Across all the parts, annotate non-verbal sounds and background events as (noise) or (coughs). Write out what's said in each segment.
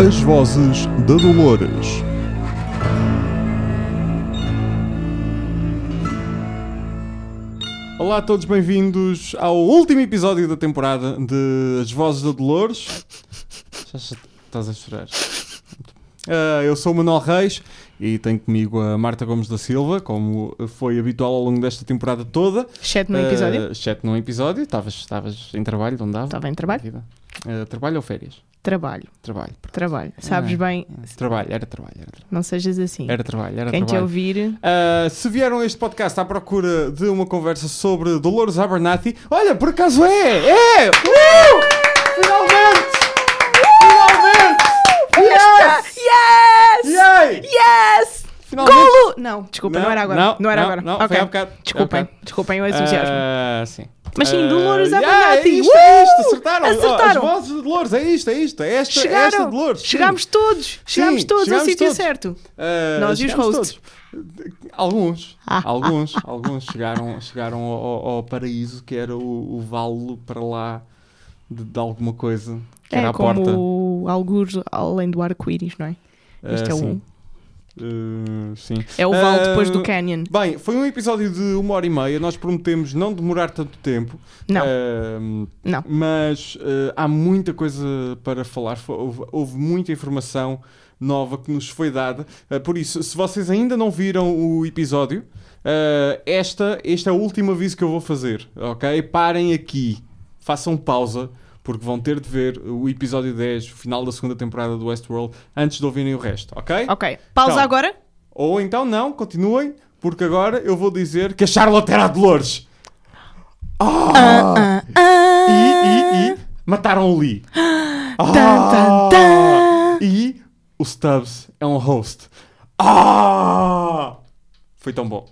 As vozes da Dolores. Olá a todos, bem-vindos ao último episódio da temporada de As Vozes da Dolores. Já estás a chorar. Ah, eu sou o Manuel Reis e tenho comigo a Marta Gomes da Silva, como foi habitual ao longo desta temporada toda. Exceto no episódio. Uh, exceto num episódio. Estavas estavas em trabalho, não dava? Estava em trabalho. Uh, trabalho ou férias? Trabalho, Trabalho. pronto. trabalho. Sabes Ah, bem, Trabalho, era trabalho. Era, trabalho. não sejas assim. era trabalho, era Quem te trabalho. ouvir, Uh, se vieram a este podcast à procura de uma conversa sobre Dolores Abernathy, olha, por acaso é! É! Uh! Não, desculpa, não, era agora. Não, era não, agora. Não, Ok. foi bocado. Desculpem, bocado. desculpem o entusiasmo. Ah, sim. Mas sim, Dolores Ah, Abernathy. é isto, é isto, Uh! acertaram. Acertaram. As vozes de Dolores, é isto, é isto. É esta, é Chegaram! esta Dolores. sim. Chegámos todos! Chegámos Sim, todos chegámos ao sítio todos. certo. Ah, Nós e os hosts. todos. Alguns, Ah, alguns, alguns chegaram, chegaram ao, ao- paraíso, que era o, o vale para lá de, de alguma coisa, que era É a porta. como alguns além do arco-íris, não é? Este Ah, é o sim. Ah, sim. É o vale Ah, depois do canyon. Bem, foi um episódio de uma hora e meia. Nós prometemos não demorar tanto tempo. Não, Ah, não. Mas eh, há muita coisa para falar, houve, houve muita informação nova que nos foi dada. Eh, por isso, se vocês ainda não viram o episódio, eh, esta, este é o último aviso que eu vou fazer, ok? Parem aqui, façam pausa, porque vão ter de ver o episódio 10, o final da segunda temporada do Westworld, antes de ouvirem o resto, ok? Ok, pausa Então. agora. Ou então não, continuem, porque agora eu vou dizer que a Charlotte era a Dolores. Ah, E, ah. e, e mataram o Lee. (gasps) Tan, tan, tan. E o Stubbs é um host. Ah! Foi tão bom.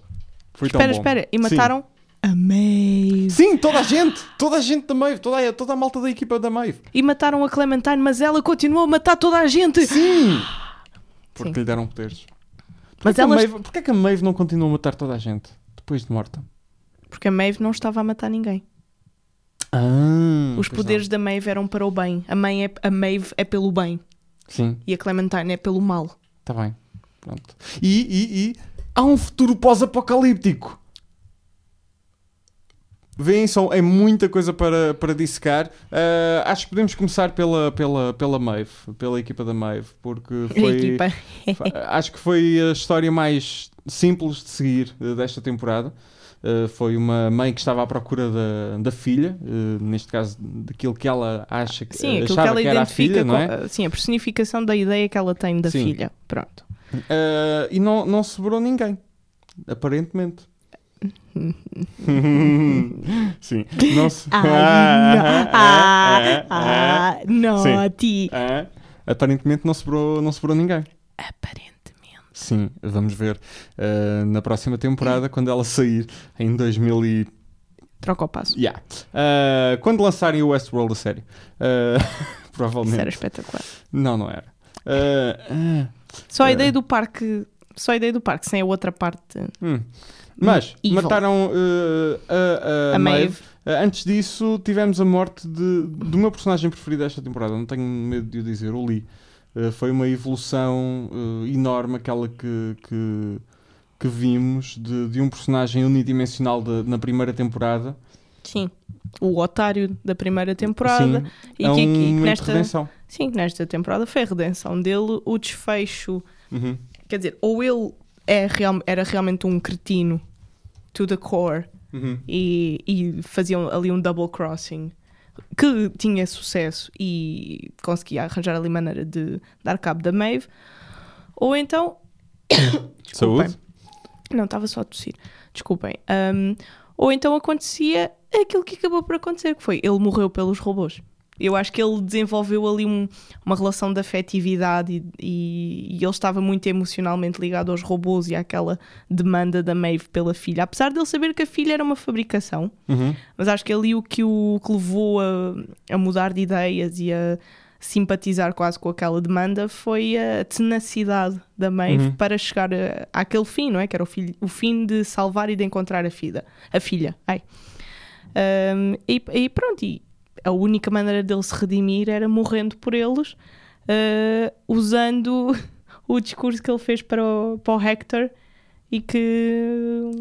Foi tão Espera, bom. espera. E Sim. mataram a Maeve. Sim, toda a gente. Toda a gente da Maeve. Toda a, toda a malta da equipa da Maeve. E mataram a Clementine, mas ela continuou a matar toda a gente. Sim! Porque Sim. lhe deram poderes. Mas Porquê, que a elas- Maeve, porquê que a Maeve não continua a matar toda a gente depois de morta? Porque a Maeve não estava a matar ninguém. Ah, Os poderes da Maeve eram para o bem. A, mãe é, a Maeve é pelo bem. Sim, E a Clementine é pelo mal. está bem. Pronto. E, e, e há um futuro pós-apocalíptico. Vêem, são, é muita coisa para, para dissecar. Ah, acho que podemos começar pela, pela, pela Maeve, pela equipa da Maeve, porque (laughs) foi, Acho que foi a história mais simples de seguir eh, desta temporada. Eh, foi uma mãe que estava à procura da, da filha, eh, neste caso daquilo que ela acha que, Sim, aquilo que ela que era a identifica filha, não é? com- Sim, a personificação da ideia que ela tem da Sim. filha. Pronto. Eh, e não, não sobrou ninguém, aparentemente. (laughs) Sim, não (laughs) não. Ah, ah, naughty. Ah, aparentemente não sobrou, não sobrou ninguém. Aparentemente. Sim, vamos ver eh, na próxima temporada, quando ela sair em 2000 e Troca o passo. Yeah. Uh, quando lançarem o Westworld a sério. Uh, (laughs) provavelmente. Isso era espetacular. Não, não era. Uh, uh, Só a ideia do parque. Só a ideia do parque, sem a outra parte. hum. Mas Evil. mataram uh, a, a, A Maeve. Maeve. Uh, antes disso, tivemos a morte de, do meu personagem preferido desta temporada. Não tenho medo de o dizer, o Lee. Uh, foi uma evolução uh, enorme aquela que, que, que vimos de, de um personagem unidimensional de- na primeira temporada. Sim. O otário da primeira temporada. Sim, E é que, um que- nesta, redenção. sim, nesta temporada foi a redenção dele. O desfecho. Uhum. Quer dizer, ou ele é real- era realmente um cretino to the core Uhum. e, e faziam ali um double crossing que tinha sucesso e conseguia arranjar ali maneira de dar cabo da Maeve, ou então. (coughs) Saúde. Não, estava só a tossir. Desculpem. Um, ou então acontecia aquilo que acabou por acontecer, que foi ele morreu pelos robôs. Eu acho que ele desenvolveu ali um- uma relação de afetividade e, e- e ele estava muito emocionalmente ligado aos robôs e àquela demanda da Maeve pela filha. Apesar de ele saber que a filha era uma fabricação, Uhum. mas acho que ali o que o que levou a, a mudar de ideias e a simpatizar quase com aquela demanda foi a tenacidade da Maeve Uhum. para chegar a, àquele fim, não é? Que era o, filho- o fim de salvar e de encontrar a filha. A filha. Ai. Um, e, e pronto, e a única maneira dele se redimir era morrendo por eles. uh, usando (laughs) o discurso que ele fez para o, para o Hector e que.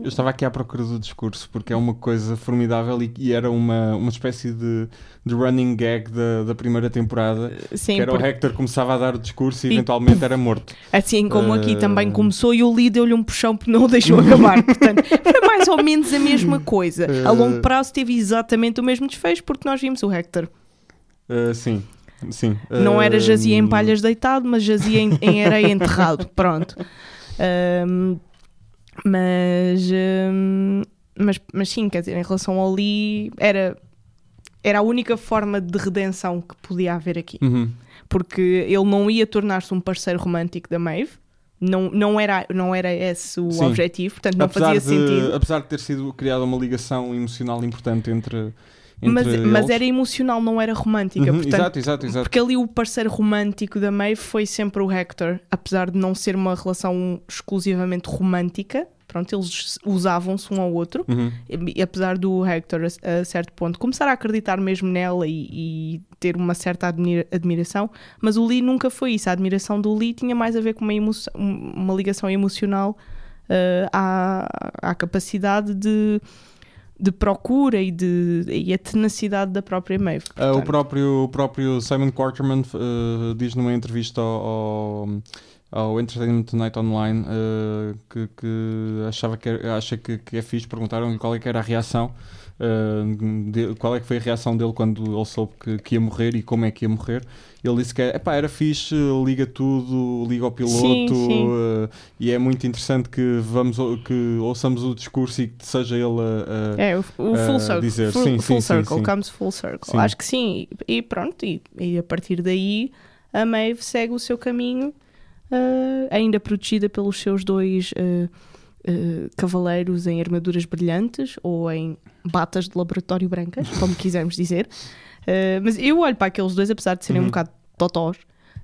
Eu estava aqui à procura do discurso porque é uma coisa formidável e, e era uma, uma espécie de, de running gag da, da primeira temporada. Sim, que era o Hector começava a dar o discurso e E eventualmente era morto. Assim como aqui Uh, também começou e o Lee deu-lhe um puxão porque não o deixou acabar. Portanto, foi mais ou menos a mesma coisa. A longo Uh. prazo teve exatamente o mesmo desfecho porque nós vimos o Hector. Uh, sim, sim. Não era jazia em palhas deitado, mas jazia em, em areia enterrado. Pronto. Um, (laughs) mas, um, mas, mas sim, quer dizer, em relação ao Lee, era, era a única forma de redenção que podia haver aqui. uhum. Porque ele não ia tornar-se um parceiro romântico da Maeve. Não, não, era, não era esse o Sim. objetivo, portanto não apesar, fazia de, sentido. apesar de ter sido criada uma ligação emocional importante entre Mas, mas era emocional, não era romântica. Uhum, portanto, exato, exato, exato. Porque ali o parceiro romântico da Maeve foi sempre o Hector, apesar de não ser uma relação exclusivamente romântica. Pronto, eles usavam-se um ao outro. Uhum. E, apesar do Hector, a, a certo ponto, começar a acreditar mesmo nela e, e ter uma certa admira- admiração, mas o Lee nunca foi isso. A admiração do Lee tinha mais a ver com uma, emo- uma ligação emocional eh, à, à capacidade de, de procura e, de, e a tenacidade da própria Maeve. Ah, o, próprio, o próprio Simon Quarterman uh, diz numa entrevista ao, ao, ao Entertainment Tonight Online uh, que, que achava que acha que, que é fixe. Perguntaram-lhe qual é que era a reação. Uh, de- qual é que foi a reação dele quando ele soube que, que ia morrer e como é que ia morrer. Ele disse que epá, era fixe, liga tudo, liga ao piloto Sim, sim. uh, e é muito interessante que, vamos, que ouçamos o discurso e que seja ele a, a- É, o, o full circle. dizer. Full, Sim, full circle, comes full circle. Acho que sim. E, pronto, e, e a partir daí a Maeve segue o seu caminho, ah, ainda protegida pelos seus dois ah, ah, cavaleiros em armaduras brilhantes ou em batas de laboratório brancas, como quisermos dizer. Ah, mas eu olho para aqueles dois, apesar de serem um Uhum. bocado totós,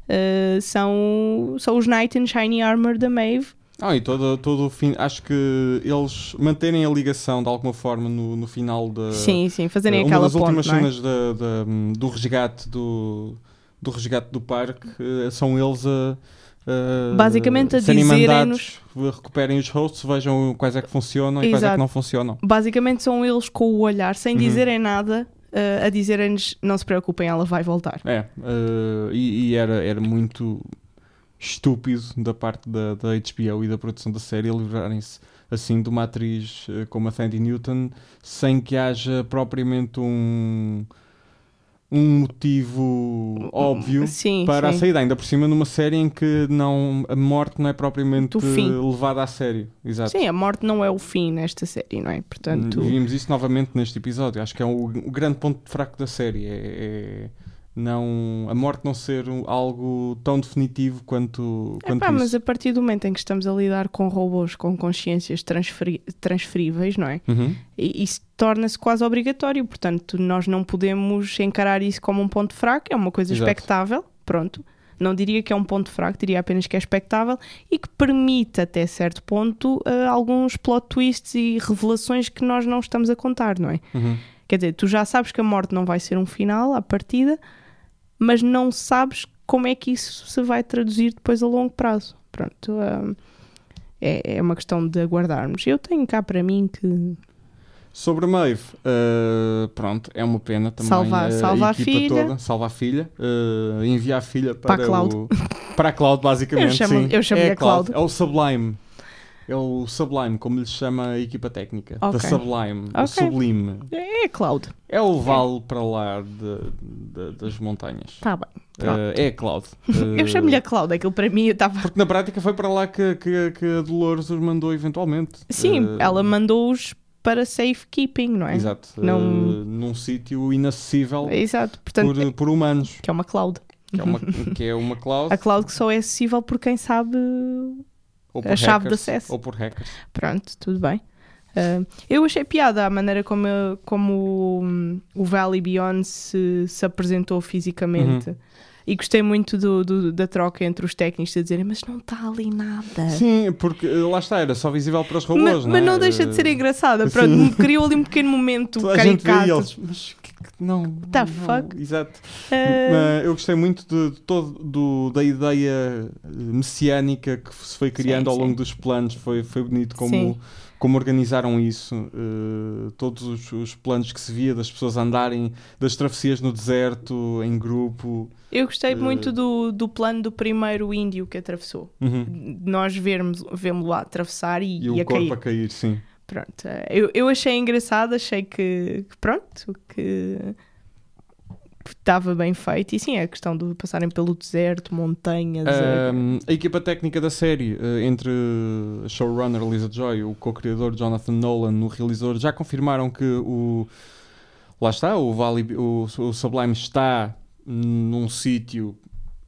ah, são, são os Knight in Shiny Armor da Maeve. Ah, e todo, todo o fim. Acho que eles manterem a ligação de alguma forma no, no final da. sim, sim, fazerem uma aquela das últimas ponte, não é? cenas da- da- do resgate do, do resgate do parque eh, são eles a. a Basicamente a dizerem-nos- recuperem os hosts, vejam quais é que funcionam e quais é Exato. que não funcionam. basicamente são eles com o olhar, sem Uhum. dizerem nada, uh, a dizerem-nos: não se preocupem, ela vai voltar. É, eh, e, e era, era muito estúpido da parte da, da HBO e da produção da série livrarem-se assim de uma atriz como a Sandy Newton sem que haja propriamente um, um motivo óbvio Sim, para a sim. saída, ainda por cima numa série em que não, a morte não é propriamente levada a sério. Exato. Sim, a morte não é o fim nesta série, não é? Portanto, Vimos isso novamente neste episódio. Acho que é o, o grande ponto fraco da série. É, é não, a morte não ser algo tão definitivo quanto, quanto epá, isso. mas a partir do momento em que estamos a lidar com robôs com consciências transferíveis, não é? Uhum. Isso torna-se quase obrigatório, portanto, nós não podemos encarar isso como um ponto fraco, é uma coisa Exato. expectável, pronto. Não diria que é um ponto fraco, diria apenas que é expectável e que permite até certo ponto eh, alguns plot twists e revelações que nós não estamos a contar, não é? Uhum. Quer dizer, tu já sabes que a morte não vai ser um final à partida, mas não sabes como é que isso se vai traduzir depois a longo prazo. Pronto, hum, é, é uma questão de aguardarmos. Eu tenho cá para mim que Sobre a Maeve, uh, pronto, é uma pena também. Salva- uh, salva a filha. toda, salva a filha, uh, envia a filha Para para, a Cloud. o. Para a Cloud, basicamente. Eu chamo- chamo-lhe é a Cloud. É o Sublime. É o Sublime, como lhe chama a equipa técnica. Da Ok. Sublime. O Ok. Sublime. é Cloud. É o vale para lá de- de- das montanhas. Está bem. Uh, é a Cloud. (laughs) eu Uh, chamo-lhe a Cloud, aquilo para mim eu estava. Porque na prática foi para lá que, que, que a Dolores os mandou eventualmente. Sim, Uh, ela mandou-os para safekeeping, não é? Exato. Não- Uh, num sítio inacessível Exato. Portanto, por, por humanos. que é uma Cloud. Que é uma, (laughs) que é uma cloud. A Cloud que só é acessível por quem sabe a chave de acesso. Ou por hackers. Pronto, tudo bem. Ah, eu achei piada a maneira como, como hum, o Valley Beyond se, se apresentou fisicamente. E gostei muito do, do- da troca entre os técnicos a dizerem, mas não está ali nada. Sim, porque eh, lá está, era só visível para os robôs, mas, não mas é? não deixa de ser engraçada. (laughs) Pronto, criou ali um pequeno momento Toda a gente vê caricato. eles, mas não. The não, fuck? Exato. Mas eu gostei muito de, de todo, do, da ideia eh, messiânica que se foi criando Sim, ao longo sim. dos planos. Foi, foi bonito como, Sim. como organizaram isso. eh, todos os, os planos que se via das pessoas andarem das travessias no deserto, em grupo. eu gostei eh, muito do, do plano do primeiro índio que atravessou. Uhum. Nós vermos, vemos lá atravessar e, E e o a corpo cair. a cair, sim. Pronto, eu, eu achei engraçado, achei que, que pronto, que estava bem feito. E sim, a questão de passarem pelo deserto, montanhas. Um, a equipa técnica da série, eh, entre a showrunner Lisa Joy, o co-criador Jonathan Nolan, o realizador, já confirmaram que o. Lá está, o, Valley, o, o Sublime está num sítio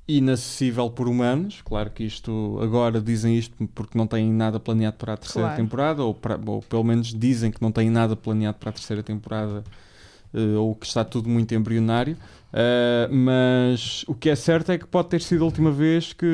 inacessível por humanos. Claro que isto agora dizem isto porque não têm nada planeado para a terceira Claro. temporada, ou, para- ou pelo menos dizem que não têm nada planeado para a terceira temporada, eh, ou que está tudo muito embrionário. Uh, mas o que é certo é que pode ter sido a última vez que,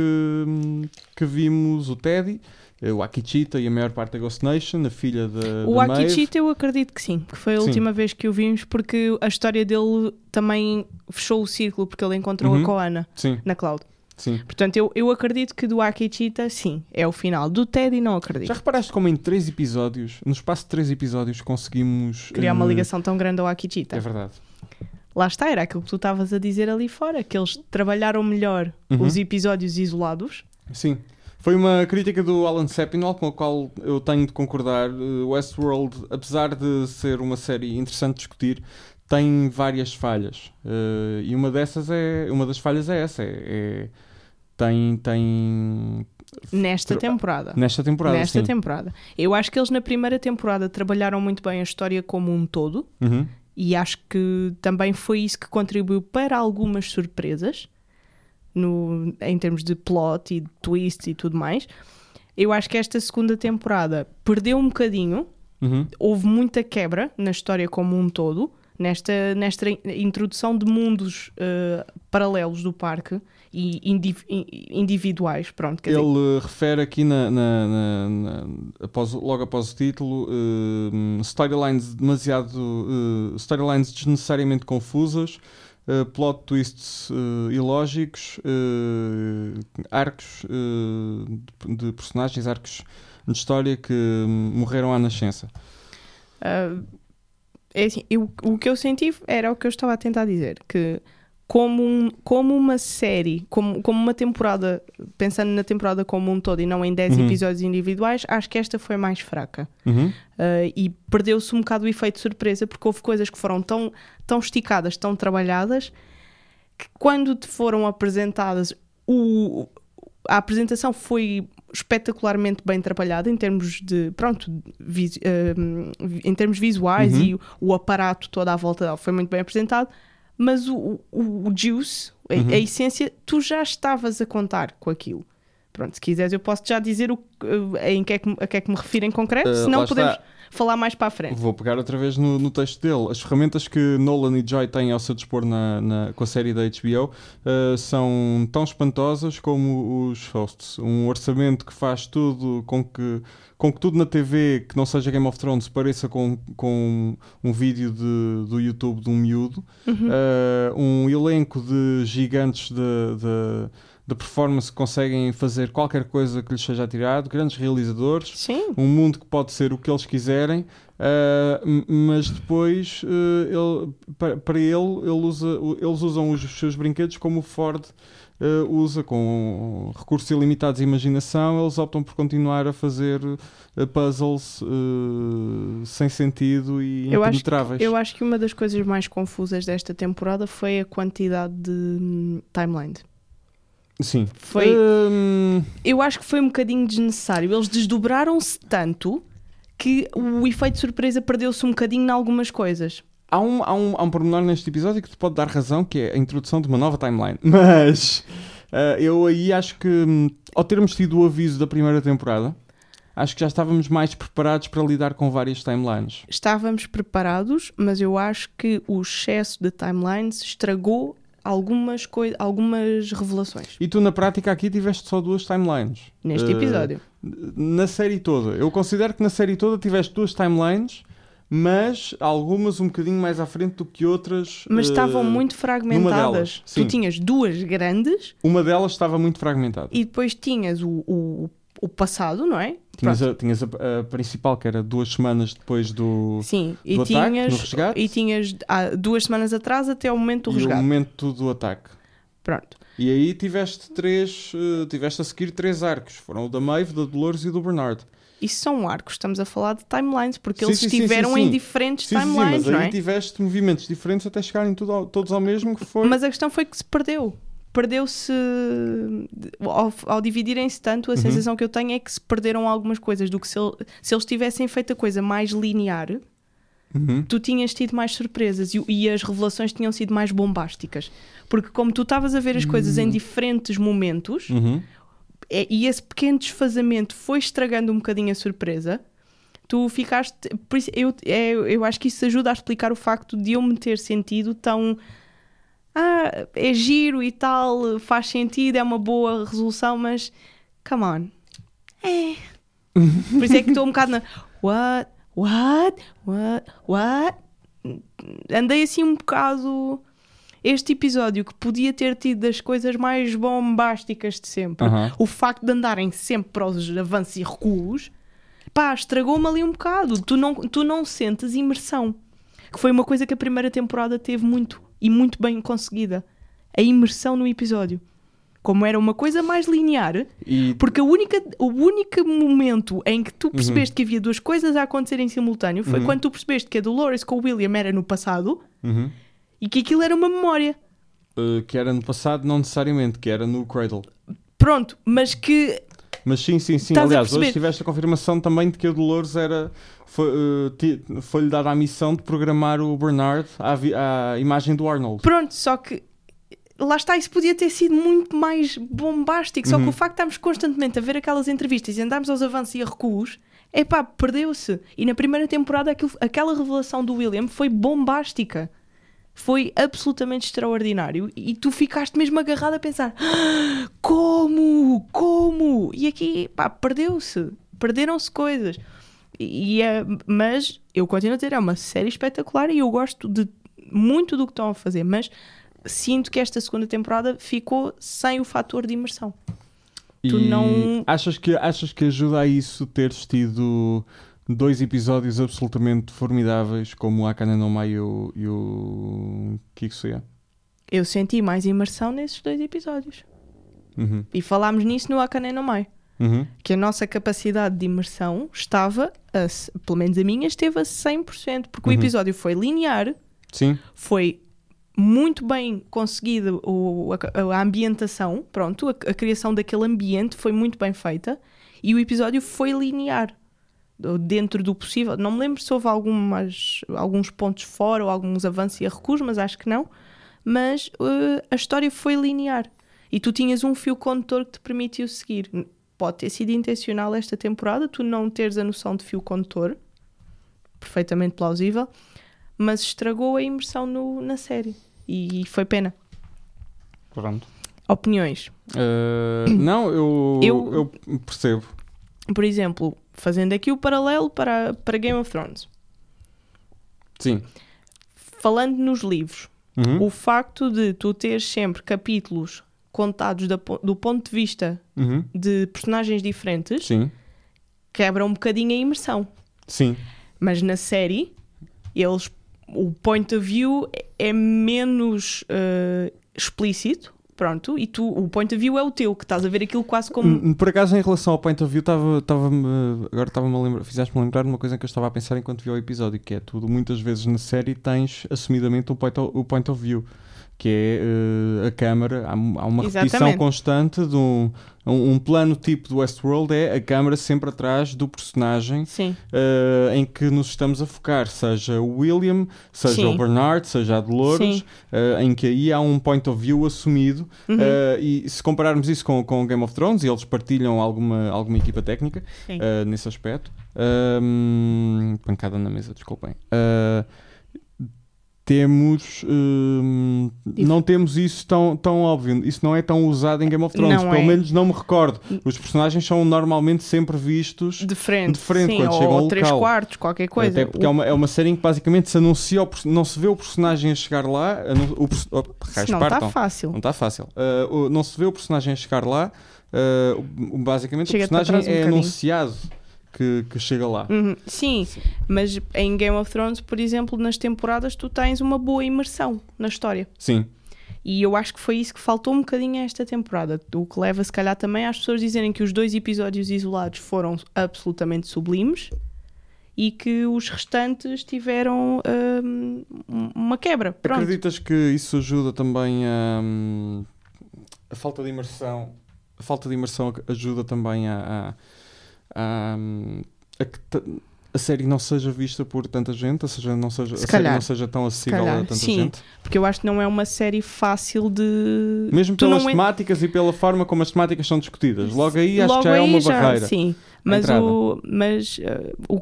que vimos o Teddy, o Akichita e a maior parte da Ghost Nation, a filha da, o da Maeve. Akichita eu acredito que sim, que foi a Sim. última vez que o vimos, porque a história dele também fechou o círculo, porque ele encontrou Uhum. a Koana Sim, na Cloud. sim. Portanto, eu, eu acredito que do Akichita, sim, é o final. Do Teddy, não acredito. Já reparaste como em três episódios, no espaço de três episódios, conseguimos Criar uma eh, ligação tão grande ao Akichita. É verdade. Lá está, era aquilo que tu estavas a dizer ali fora, que eles trabalharam melhor Uhum. os episódios isolados. Sim. Foi uma crítica do Alan Sepinwall com a qual eu tenho de concordar. Uh, Westworld, apesar de ser uma série interessante de discutir, tem várias falhas. Uh, e uma dessas é. Uma das falhas é essa. É, é- tem. tem Nesta temporada. nesta temporada. Nesta sim. temporada. Eu acho que eles na primeira temporada trabalharam muito bem a história como um todo Uhum. e acho que também foi isso que contribuiu para algumas surpresas no, em termos de plot e de twist e tudo mais. Eu acho que esta segunda temporada perdeu um bocadinho, Uhum. houve muita quebra na história como um todo, nesta, nesta in- introdução de mundos eh, paralelos do parque e indiv- in- individuais. Pronto, quer dizer, Ele uh, refere aqui na, na- na- na- após, logo após o título uh, storylines demasiado uh, storylines desnecessariamente confusas uh, plot twists uh, ilógicos uh, arcos de, de personagens arcos de história que morreram à nascença. Ah, é assim, eu- o que eu senti era o que eu estava a tentar dizer, que como, um- como uma série, como, como uma temporada, pensando na temporada como um todo e não em 10 Uhum. episódios individuais, acho que esta foi mais fraca. Uhum. Ah, e perdeu-se um bocado o efeito de surpresa, porque houve coisas que foram tão, tão esticadas, tão trabalhadas, que quando te foram apresentadas, o, a apresentação foi espetacularmente bem trabalhada em termos de, pronto, vis- hum, em termos visuais Uhum. e o, o aparato todo à volta dela foi muito bem apresentado, mas o, o, o juice, a, Uhum. a essência, tu já estavas a contar com aquilo. Pronto, se quiseres eu posso já dizer o, em que é que, a que é que me refiro em concreto, Uh, senão lá está. Falar mais para a frente. Vou pegar outra vez no, no texto dele. As ferramentas que Nolan e Joy têm ao seu dispor na, na- com a série da HBO uh, são tão espantosas como os hosts. Um orçamento que faz tudo com que, com que tudo na TV que não seja Game of Thrones pareça com, com um vídeo de, do YouTube de um miúdo. Uh, um elenco de gigantes de, de, de performance que conseguem fazer qualquer coisa que lhes seja atirado. Grandes realizadores Sim, um mundo que pode ser o que eles quiserem, m- mas depois ah, ele, para, para ele, ele usa, eles usam os seus brinquedos como o Ford ah, usa, com recursos ilimitados de imaginação, eles optam por continuar a fazer puzzles sem sentido e Eu acho impenetráveis. eu acho que uma das coisas mais confusas desta temporada foi a quantidade de hum, timeline. Sim. Foi- Hum, Eu acho que foi um bocadinho desnecessário. Eles desdobraram-se tanto que o efeito de surpresa perdeu-se um bocadinho em algumas coisas. Há um, há, um, há um pormenor neste episódio que te pode dar razão, que é a introdução de uma nova timeline. (laughs) Mas ah, eu aí acho que, hum, ao termos tido o aviso da primeira temporada, acho que já estávamos mais preparados para lidar com várias timelines. Estávamos preparados, mas eu acho que o excesso de timelines estragou algumas, coi- algumas revelações E tu, na prática, aqui tiveste só duas timelines. neste Eh, episódio. Na série toda. Eu considero que na série toda tiveste duas timelines, mas algumas um bocadinho mais à frente do que outras. Mas eh, estavam muito delas, fragmentadas. Tu tinhas duas grandes Uma delas estava muito fragmentada. e depois tinhas o, o, o passado, não é? Tinhas, a, tinhas a, a principal, que era duas semanas depois do. Sim, e do ataque, tinhas, no resgate. e tinhas há duas semanas atrás até o momento do e o resgate. momento do ataque. Pronto. E aí tiveste três. eh, tiveste a seguir três arcos. Foram o da Maeve, da Dolores e do Bernard. Isso são arcos, estamos a falar de timelines, porque Sim, eles estiveram em diferentes Sim, sim, sim, timelines, mas aí não é? tiveste movimentos diferentes até chegarem ao- todos ao mesmo que foi. Mas a questão foi que se perdeu. Perdeu-se. Ao, ao dividirem-se tanto, a Uhum. sensação que eu tenho é que se perderam algumas coisas. Do que se, ele- se eles tivessem feito a coisa mais linear, Uhum. tu tinhas tido mais surpresas e, e as revelações tinham sido mais bombásticas. Porque, como tu estavas a ver as coisas em diferentes momentos, Uhum. é- e esse pequeno desfazamento foi estragando um bocadinho a surpresa. Tu ficaste. Por isso, eu, é- eu acho que isso ajuda a explicar o facto de eu me ter sentido tão. Ah, é giro e tal, faz sentido, é uma boa resolução, mas. Come on. É. (laughs) Por isso é que estou um bocado na. What? What? What? What? Andei assim um bocado. Este episódio que podia ter tido das coisas mais bombásticas de sempre, o facto de andarem sempre para os avanços e recuos, pá, estragou-me ali um bocado. Tu não, tu não sentes imersão. Que foi uma coisa que a primeira temporada teve muito e muito bem conseguida. A imersão no episódio. Como era uma coisa mais linear, E porque a única, o único momento em que tu percebeste que havia duas coisas a acontecer em simultâneo foi quando tu percebeste que a Dolores com o William era no passado Uhum. e que aquilo era uma memória. Uh, que era no passado, não necessariamente, que era no Cradle. Pronto, mas que Mas sim, sim, sim. Estás Aliás, hoje tiveste a confirmação também de que a Dolores era. foi, uh, ti- Foi-lhe dada a missão de programar o Bernard à, à imagem do Arnold. Pronto, só que lá está, isso podia ter sido muito mais bombástico. Só que o facto de estarmos constantemente a ver aquelas entrevistas e andarmos aos avanços e a recuos, é pá, perdeu-se. E na primeira temporada aquilo- aquela revelação do William foi bombástica. Foi absolutamente extraordinário. E tu ficaste mesmo agarrado a pensar: "Ah, como? Como? E aqui, pá, perdeu-se. Perderam-se coisas. E é, mas eu continuo a dizer, é uma série espetacular e eu gosto de muito do que estão a fazer, mas sinto que esta segunda temporada ficou sem o fator de imersão. Tu E não- Achas que, achas que ajuda a isso teres tido dois episódios absolutamente formidáveis, como o Akane no Mai e o, e o Kikusuya? Eu senti mais imersão nesses dois episódios. Uhum. E falámos nisso no Akane no Mai. Uhum. Que a nossa capacidade de imersão estava, a, pelo menos a minha, esteve a 100%. Porque o Uhum. episódio foi linear, Sim. foi muito bem conseguida o- a, a ambientação, pronto, a, a criação daquele ambiente foi muito bem feita e o episódio foi linear dentro do possível. Não me lembro se houve algumas, alguns pontos fora ou alguns avanços e recuos, mas acho que não. Mas eh, a história foi linear e tu tinhas um fio condutor que te permitiu seguir. Pode ter sido intencional esta temporada, tu não teres a noção de fio condutor, perfeitamente plausível, mas estragou a imersão no- na série e foi pena. Pronto. Opiniões. Uh, não, eu, Eu- eu percebo. Por exemplo, fazendo aqui o paralelo para, para Game of Thrones. Sim. Falando nos livros, Uhum. o facto de tu teres sempre capítulos contados da do ponto de vista Uhum. de personagens diferentes Sim. quebra um bocadinho a imersão. Sim. Mas na série, eles, o point of view é menos eh, explícito. Pronto, e tu, o point of view é o teu, que estás a ver aquilo quase como. Hum, Por acaso, em relação ao point of view, estava, agora estava-me a lembrar, fizeste-me lembrar de uma coisa que eu estava a pensar enquanto vi o episódio, que é tudo, muitas vezes na série tens assumidamente o point of, o point of view, que é eh, a câmara, há, há uma repetição Exatamente. constante de um, um, um plano tipo do Westworld, é a câmara sempre atrás do personagem eh, em que nos estamos a focar, seja o William, seja Sim. o Bernard, seja a Dolores, eh, em que aí há um point of view assumido. Uhum. e se compararmos isso com, com Game of Thrones, e eles partilham alguma, alguma equipa técnica nesse aspecto, Ahm, pancada na mesa, desculpem. Temos. hum, não temos isso tão, tão óbvio. Isso não é tão usado em Game of Thrones. Não Pelo é. menos não me recordo. Os personagens são normalmente sempre vistos. De frente, De frente, sim, quando ou, chegam ao ou três local. quartos, qualquer coisa. Até porque é uma, é uma série em que basicamente se anuncia, o não se vê o personagem a chegar lá. O, perso- oh, Não está fácil. Não está fácil. O- não se vê o personagem a chegar lá. o- o- basicamente Chega-te o personagem um é bocadinho. anunciado que, que chega lá. Uhum, Sim, mas em Game of Thrones, por exemplo, nas temporadas, tu tens uma boa imersão na história. Sim. E eu acho que foi isso que faltou um bocadinho a esta temporada. O que leva, se calhar, também às pessoas dizerem que os dois episódios isolados foram absolutamente sublimes e que os restantes tiveram hum, uma quebra. Pronto. Acreditas que isso ajuda também a. hum, a falta de imersão. A falta de imersão ajuda também a. a, a, hum, a que a série não seja vista por tanta gente, ou seja, não seja, Se a série calhar. não seja tão acessível a tanta sim. gente. Porque eu acho que não é uma série fácil de. Mesmo Tu pelas en- temáticas e pela forma como as temáticas são discutidas. Logo aí acho Logo que já é uma já- barreira. Sim, mas, o, mas uh, o,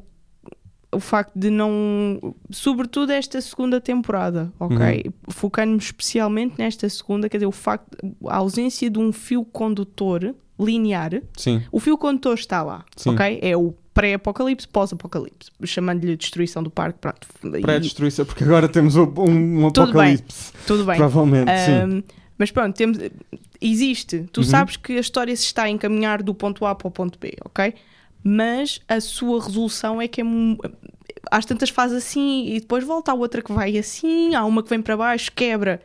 o facto de não. Sobretudo esta segunda temporada, ok? Uhum. Focando-me especialmente nesta segunda, quer dizer, o facto. a ausência de um fio condutor linear. Sim, O fio condutor está lá, Sim. ok? É o pré-apocalipse, pós-apocalipse, chamando-lhe destruição do parque, pronto. Pré-destruição, porque agora temos um, um Tudo bem. apocalipse. Tudo bem. Provavelmente, sim. Ahm, mas pronto, temos, existe. Tu Uhum. sabes que a história se está a encaminhar do ponto A para o ponto B, ok? Mas a sua resolução é que é. Às tantas faz assim e depois volta, há outra que vai assim, há uma que vem para baixo, quebra,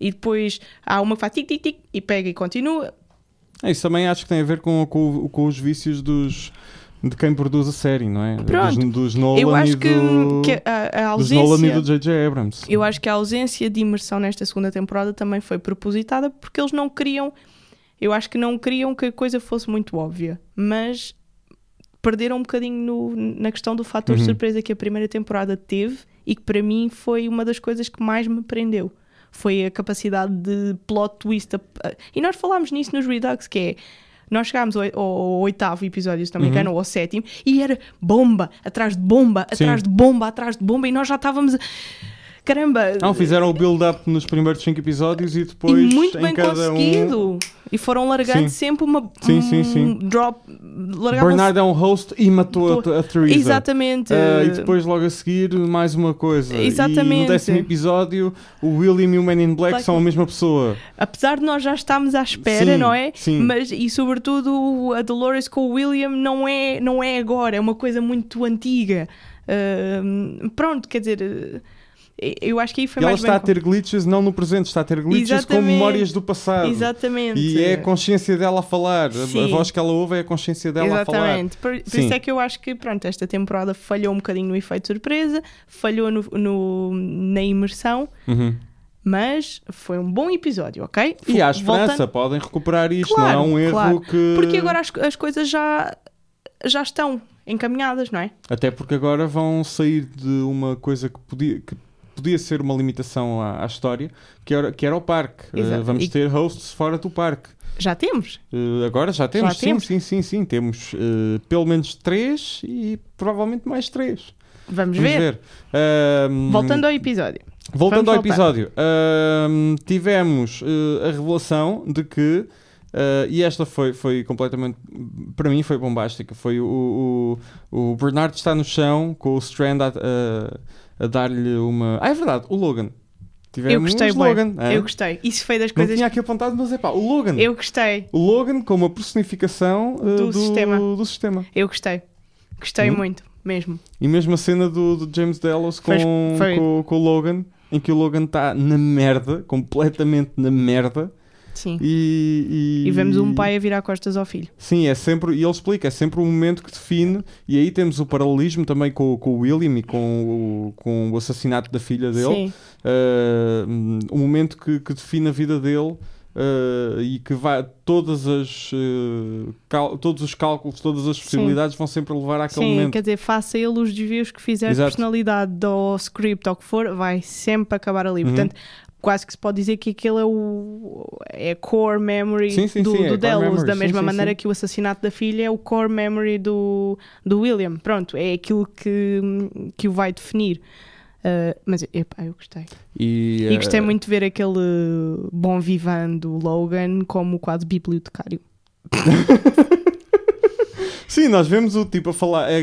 e depois há uma que faz tic-tic-tic e pega e continua. É, Isso também acho que tem a ver com, com, com os vícios dos, de quem produz a série, não é? Pronto. Dos, dos Nolan Eu e acho que, do, que a, a dos Nolan e do J.J. Abrams. Eu acho que a ausência de imersão nesta segunda temporada também foi propositada porque eles não queriam. Eu acho que não queriam que a coisa fosse muito óbvia, mas perderam um bocadinho no- na questão do fator Uhum. surpresa que a primeira temporada teve e que para mim foi uma das coisas que mais me prendeu. Foi a capacidade de plot twist. a- E nós falámos nisso nos Redux, que é. Nós chegámos ao, ao oitavo episódio, se não me Uhum. engano, ou ao sétimo, e era bomba, atrás de bomba, Sim. atrás de bomba, atrás de bomba, e nós já estávamos. a- Caramba! Não, fizeram o build-up nos primeiros 5 episódios e E depois muito em bem cada um. conseguido. E foram largando Sim. sempre uma Sim, um sim, sim. drop. Largavam Bernard é um host e matou a, a Theresa. Exatamente. Ah, e depois logo a seguir mais uma coisa. E Exatamente. no décimo episódio o William e o Man in Black Black- são a mesma pessoa. Apesar de nós já estarmos à espera, Sim, não é? sim. Mas e sobretudo a Dolores com o William não é, não é agora, é uma coisa muito antiga. Ahm, pronto, quer dizer, eu acho que aí foi e ela mais está a ter glitches não no presente, está a ter glitches com Exatamente. memórias do passado. Exatamente. E é a consciência dela a falar. A- A, Sim. voz que ela ouve é a consciência dela a falar. Exatamente. Por, por Sim. isso é que eu acho que pronto, esta temporada falhou um bocadinho no efeito surpresa, falhou no, no- na imersão, Uhum. mas foi um bom episódio, ok? E há Voltando- esperança, podem recuperar isto, Claro, não é um erro claro. que. Porque agora as, as coisas já, já estão encaminhadas, não é? Até porque agora vão sair de uma coisa que podia, que podia ser uma limitação à, à história, que era, que era o parque. Uh, vamos E- ter hosts fora do parque. Já temos. Uh, agora já temos, sim, temos? sim, sim, sim. Temos uh, pelo menos três e provavelmente mais três. Vamos, Vamos ver. ver. Voltando ao episódio. Voltando Vamos ao voltar. episódio, tivemos a revelação de que, eh, e esta foi, foi completamente, para mim foi bombástica, foi o, o, o Bernardo está no chão com o Strand a, a- a dar-lhe uma... Ah, é verdade, o Logan. Tivemos eu gostei. Logan. é? Eu gostei. Isso foi das Não coisas tinha aqui apontado, mas é pá, o Logan. Eu gostei. O Logan como a personificação eh, Do sistema. do sistema. Eu gostei. Gostei Hum. muito, mesmo. E mesmo a cena do, do James Delos com, foi- com, com o Logan, em que o Logan está na merda, completamente na merda. Sim. E, E vemos um pai a virar costas ao filho. Sim, é sempre, e ele explica, é sempre um momento que define, e aí temos o paralelismo também com, com o William e com o, com o assassinato da filha dele. Sim. Uh, um momento que, que define a vida dele uh, e que vai todas as uh, cal- todos os cálculos, todas as possibilidades vão sempre levar àquele Sim, momento. quer dizer, faça ele os desvios que fizer de Exato. personalidade ou script ou o que for, vai sempre acabar ali. Uhum. Portanto, quase que se pode dizer que aquele é o é core memory Sim, sim, do, sim, é do core Delos, da mesma maneira que o assassinato da filha é o core memory do, do William. Pronto, é aquilo que, que o vai definir. Uh, mas epá, eu gostei. E, E gostei eh, muito de ver aquele bom vivan do Logan como quase bibliotecário. (laughs) Sim, nós vemos o tipo a falar. É,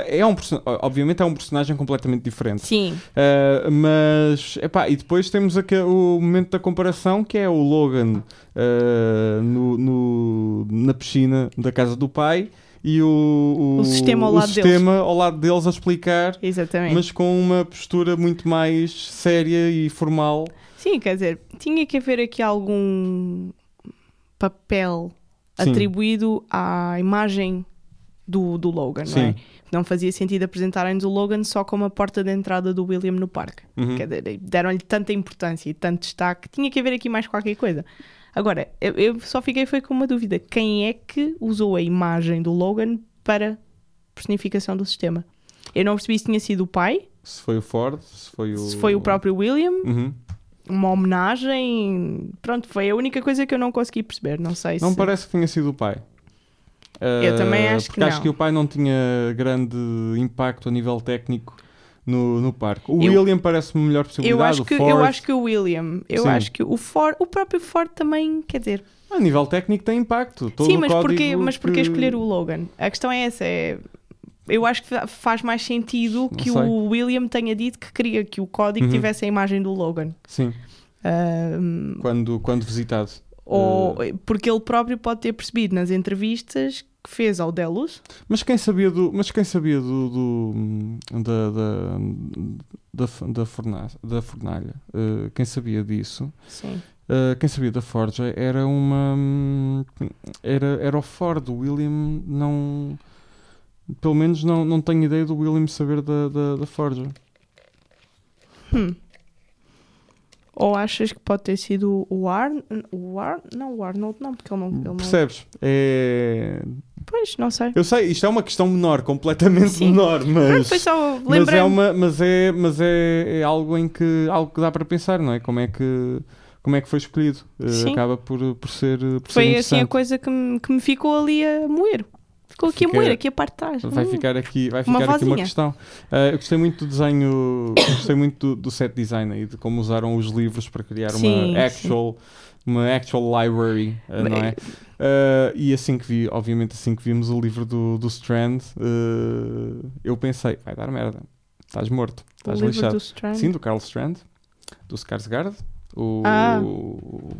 é, é um, person- obviamente é um personagem completamente diferente. Sim, Uh, mas, epá, e depois temos aqui o momento da comparação que é o Logan uh, no, no- na piscina da casa do pai e o, O sistema ao o lado sistema ao lado deles a explicar, exatamente. mas com uma postura muito mais séria e formal. Sim, quer dizer, tinha que haver aqui algum papel Sim. atribuído à imagem do, do Logan, não é? Sim. Não fazia sentido apresentarem-nos o Logan só como a porta de entrada do William no parque. Uhum. Deram-lhe tanta importância e tanto destaque, tinha que haver aqui mais qualquer coisa. Agora, eu, eu só fiquei foi com uma dúvida: quem é que usou a imagem do Logan para personificação do sistema? Eu não percebi se tinha sido o pai, Se foi o Ford, se foi o. se foi o próprio William, Uhum. Uma homenagem. Pronto, foi a única coisa que eu não consegui perceber. Não sei Não se. parece que tenha sido o pai. Eu também Uh, acho que porque acho não. que o pai não tinha grande impacto a nível técnico no, no parque. O Eu- William parece-me melhor Eu possibilidade. acho, o que, Ford, eu acho que o William, eu Sim. acho que o Ford, o próprio Ford também, quer dizer, A nível técnico tem impacto. Todo sim, mas porquê, mas porquê que- escolher o Logan? A questão é essa, é, eu acho que fa- faz mais sentido que o William tenha dito que queria que o código Uhum. tivesse a imagem do Logan. Sim, quando, quando visitado. ou, Uh, porque ele próprio pode ter percebido nas entrevistas que fez ao Delos. mas quem sabia do. Mas quem sabia do. do- da, da, da, da, forna- da fornalha? Uh, quem sabia disso? Sim. Uh, quem sabia da Forja era uma. Era, era o Ford. O William não. Pelo menos não, não tenho ideia do William saber da, da, da Forja. Hum. Ou achas que pode ter sido o Arn... O Ar... Não, o Arnold não, porque ele não... Ele não... Percebes? É... Pois, não sei. Eu sei, isto é uma questão menor, completamente Sim. menor, Pronto, mas. foi só Mas é, uma, mas, é, mas é, é algo em que algo que dá para pensar, não é? Como é que, como é que foi escolhido? Uh, Sim. acaba por, por ser. Por ser Foi assim a coisa que me, que me ficou ali a moer. Ficou aqui Fica- a moer, aqui a parte de trás. Vai Hum. ficar aqui, vai Uma ficar aqui uma questão. Uh, eu gostei muito do desenho, (coughs) gostei muito do, do set design e de como usaram os livros para criar Sim, uma actual, uma actual library, uh, não é? Uh, e assim que vi, obviamente, assim que vimos o livro do, do Strand, uh, eu pensei, vai dar merda, estás morto, estás lixado. do Strand. Sim, do Carl Strand, do Skarsgård, o, Ah. o,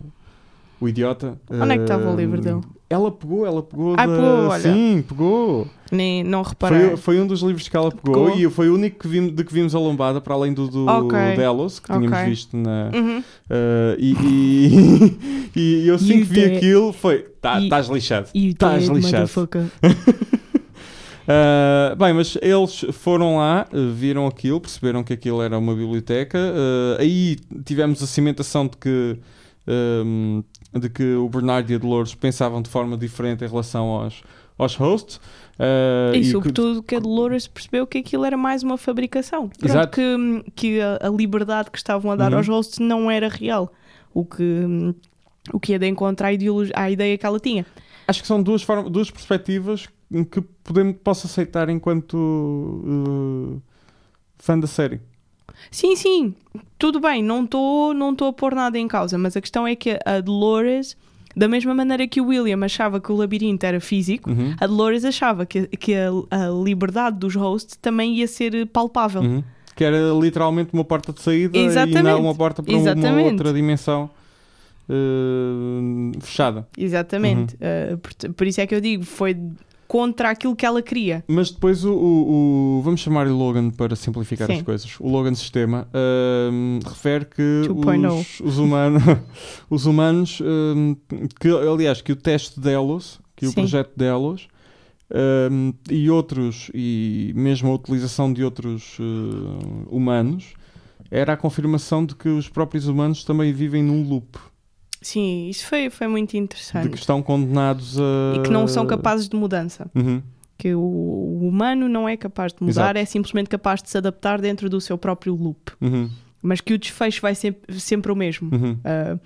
o idiota. Onde é que estava o Uh, livro dele? Ela pegou, ela pegou. Ai, da- pegou, olha. Sim, pegou. Nem, não reparei. Foi, foi um dos livros que ela pegou, Pegou. e foi o único que vimos, de que vimos a lombada, para além do, do Ok. Delos, que tínhamos Ok. visto na. Uhum. uh, e, e, (laughs) e eu assim You que vi dead. aquilo, foi. Tá, Estás lixado. You Estás lixado. Uh, (laughs) bem, mas eles foram lá, viram aquilo, perceberam que aquilo era uma biblioteca. uh, aí tivemos a cimentação de que, um, de que o Bernardo e a Dolores pensavam de forma diferente em relação aos, aos hosts. uh, E que- sobretudo que a Dolores percebeu que aquilo era mais uma fabricação. Pronto, Exato. que, que a, a liberdade que estavam a dar Uhum. aos hosts não era real. O que, o que ia de encontro à ideia que ela tinha. Acho que são duas, formas, duas perspectivas que podemos, posso aceitar enquanto uh, fã da série. Sim, sim, tudo bem, não estou não tô a pôr nada em causa, mas a questão é que a Dolores, da mesma maneira que o William achava que o labirinto era físico, Uhum. a Dolores achava que, que a, a liberdade dos hosts também ia ser palpável. Uhum. Que era literalmente uma porta de saída e Exatamente. não uma porta para uma Exatamente. outra dimensão uh, fechada. Exatamente. Uhum. Uh, por, por isso é que eu digo, foi contra aquilo que ela queria. Mas depois o, o- o- vamos chamar-lhe Logan para simplificar Sim. as coisas. O Logan Sistema um, refere que 2.0. os, os, humanos, (laughs) os humanos um, que aliás que o teste Delos, que o Sim. projeto Delos um, e outros e mesmo a utilização de outros uh, humanos era a confirmação de que os próprios humanos também vivem num loop, Sim, isso foi, foi muito de interessante. que estão condenados a E que não são capazes de mudança. Uhum. Que o, o humano não é capaz de mudar, Exato. é simplesmente capaz de se adaptar dentro do seu próprio loop. Uhum. Mas que o desfecho vai sempre, sempre o mesmo. Uhum. Uh,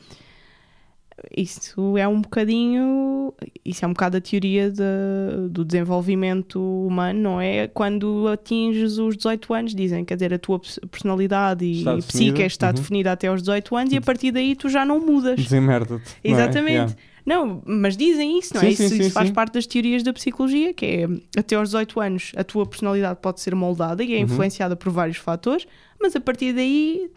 isso é um bocadinho. Isso é um bocado a teoria de- do desenvolvimento humano, não é? Quando atinges os 18 anos, dizem, quer dizer, a tua pers- personalidade e, Está e psique está Uhum. definida até aos 18 anos e a partir daí tu já não mudas. Desemmerda-te. não é? Exatamente. Yeah. Não, mas dizem isso, não Sim, é? sim, isso sim, isso faz sim. parte das teorias da psicologia, que é até aos 18 anos a tua personalidade pode ser moldada e é Uhum. influenciada por vários fatores, mas a partir daí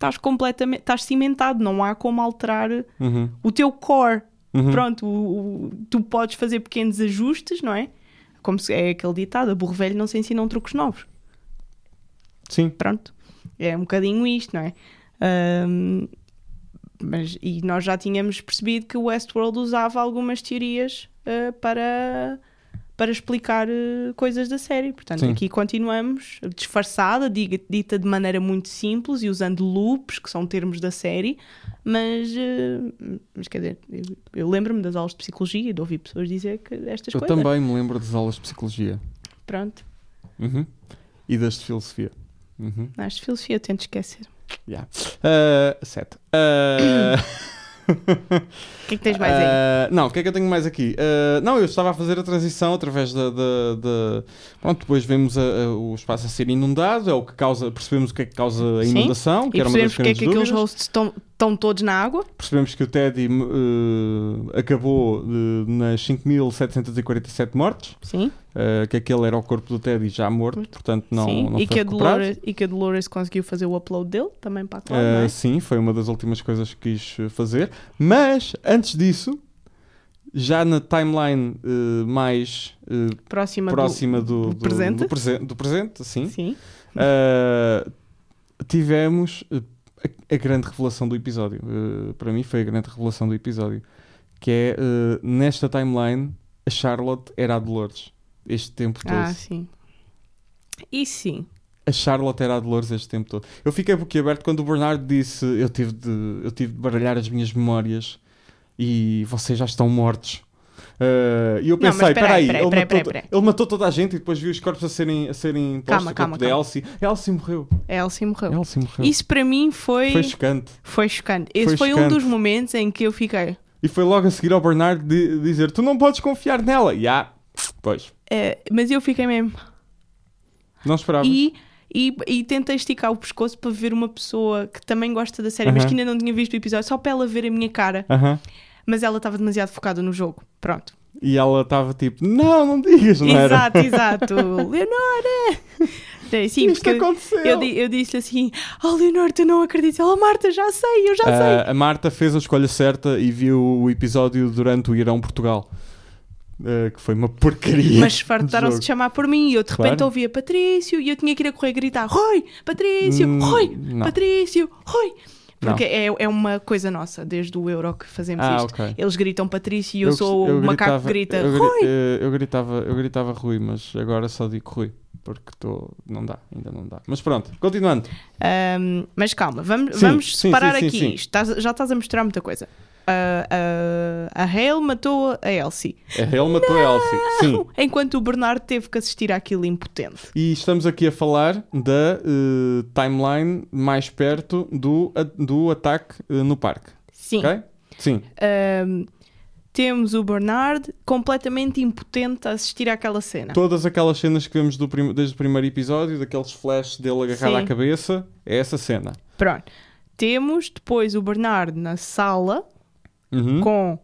estás completamente, estás cimentado, não há como alterar Uhum. o teu core. Uhum. Pronto, o- o- tu podes fazer pequenos ajustes, não é? Como se, é aquele ditado, a burro velho não se ensinam truques novos. Sim. Pronto, é um bocadinho isto, não é? Ahm, mas, e nós já tínhamos percebido que o Westworld usava algumas teorias ah, para, para explicar ah, coisas da série. Portanto, Sim. aqui continuamos disfarçada, diga- dita de maneira muito simples e usando loops, que são termos da série. Mas, ah, mas quer dizer, eu, eu lembro-me das aulas de psicologia e de ouvir pessoas dizer que estas Eu coisas. também me lembro das aulas de psicologia. Pronto, Uhum. E das de filosofia. Uhum. nas de filosofia eu tento esquecer. Yeah. Uh, sete. (coughs) O (laughs) que é que tens mais aí? uh, não, o que é que eu tenho mais aqui? Uh, não, eu estava a fazer a transição através da. da- da- Pronto, depois vemos a- a- o espaço a ser inundado, é o que causa, percebemos o que é que causa a Sim. inundação, que E era uma das porque é que aqueles hosts estão, estão todos na água. Percebemos que o Teddy uh, acabou uh, nas 5.747 mortes, Sim. uh, que aquele era o corpo do Teddy já morto, portanto não, Sim. não e, foi que a recuperado. Dolores, e que a Dolores conseguiu fazer o upload dele também para a cloud, Uh, é? Sim, foi uma das últimas coisas que quis fazer. Mas, antes disso, já na timeline uh, mais uh, Próxima, do- próxima do, do presente. do, presen- do presente, sim, Sim. tivemos a, a grande revelação do episódio. Uh, para mim foi a grande revelação do episódio. Que é, uh, nesta timeline, a Charlotte era a Dolores. Este tempo todo. Ah, sim. E sim. a Charlotte era a Dolores este tempo todo. Eu fiquei boquiaberto quando o Bernardo disse: Eu tive de, eu tive de baralhar as minhas memórias e vocês já estão mortos. Uh, e eu Não, pensei: espera peraí, aí, espera aí, ele, espera aí, matou, espera aí. ele matou toda a gente e depois viu os corpos a serem, a serem Calma, calma, calma. Elsie. Elsie morreu. A Elsie morreu. Elsie morreu. Isso para mim foi, Foi foi, chocante. chocante. Esse Foi foi, um chocante. dos momentos em que eu fiquei. E foi logo a seguir ao Bernardo de, dizer: Tu não podes confiar nela. E ah, pois, eh, mas eu fiquei mesmo. não esperava. E, e, e tentei esticar o pescoço para ver uma pessoa que também gosta da série, mas que ainda não tinha visto o episódio, só para ela ver a minha cara. Mas ela estava demasiado focada no jogo. Pronto. E ela estava tipo: Não, não digas, não era? Exato, exato. Leonora! Sim, Isto aconteceu. eu, eu disse assim: Oh, Leonor, tu não acreditas. Ela, Marta, já sei, eu já sei. Ah, a Marta fez a escolha certa e viu o episódio durante o Irão Portugal. Ah, que foi uma porcaria. Mas fartaram-se de chamar por mim e eu de repente Claro. ouvia Patrício e eu tinha que ir a correr gritar: Rui, Patrício, Hum, Rui, não. Patrício, Rui. Porque é, é uma coisa nossa, desde o Euro que fazemos Ah, isto. ok. Eles gritam Patrício e eu, sou eu o macaco gritava- que grita eu, Rui. eh, eu gritava, eu gritava Rui, mas agora só digo Rui. Porque estou. Não dá, ainda não dá. Mas pronto, continuando. Ahm, mas calma, vamos, Sim, vamos separar sim, sim, aqui. Estás- já estás a mostrar muita coisa. Ah, ah, a Hale matou a Elsie. A Hale matou a Elsie. Sim. Enquanto o Bernardo teve que assistir àquilo impotente. E estamos aqui a falar da eh, timeline mais perto do, a- do ataque eh, no parque. Sim. Ok? Sim. Ahm, temos o Bernard completamente impotente a assistir àquela cena. Todas aquelas cenas que vemos prim- desde o primeiro episódio, daqueles flashes dele agarrado Sim. à cabeça, é essa cena. Pronto. Temos depois o Bernard na sala Uhum. com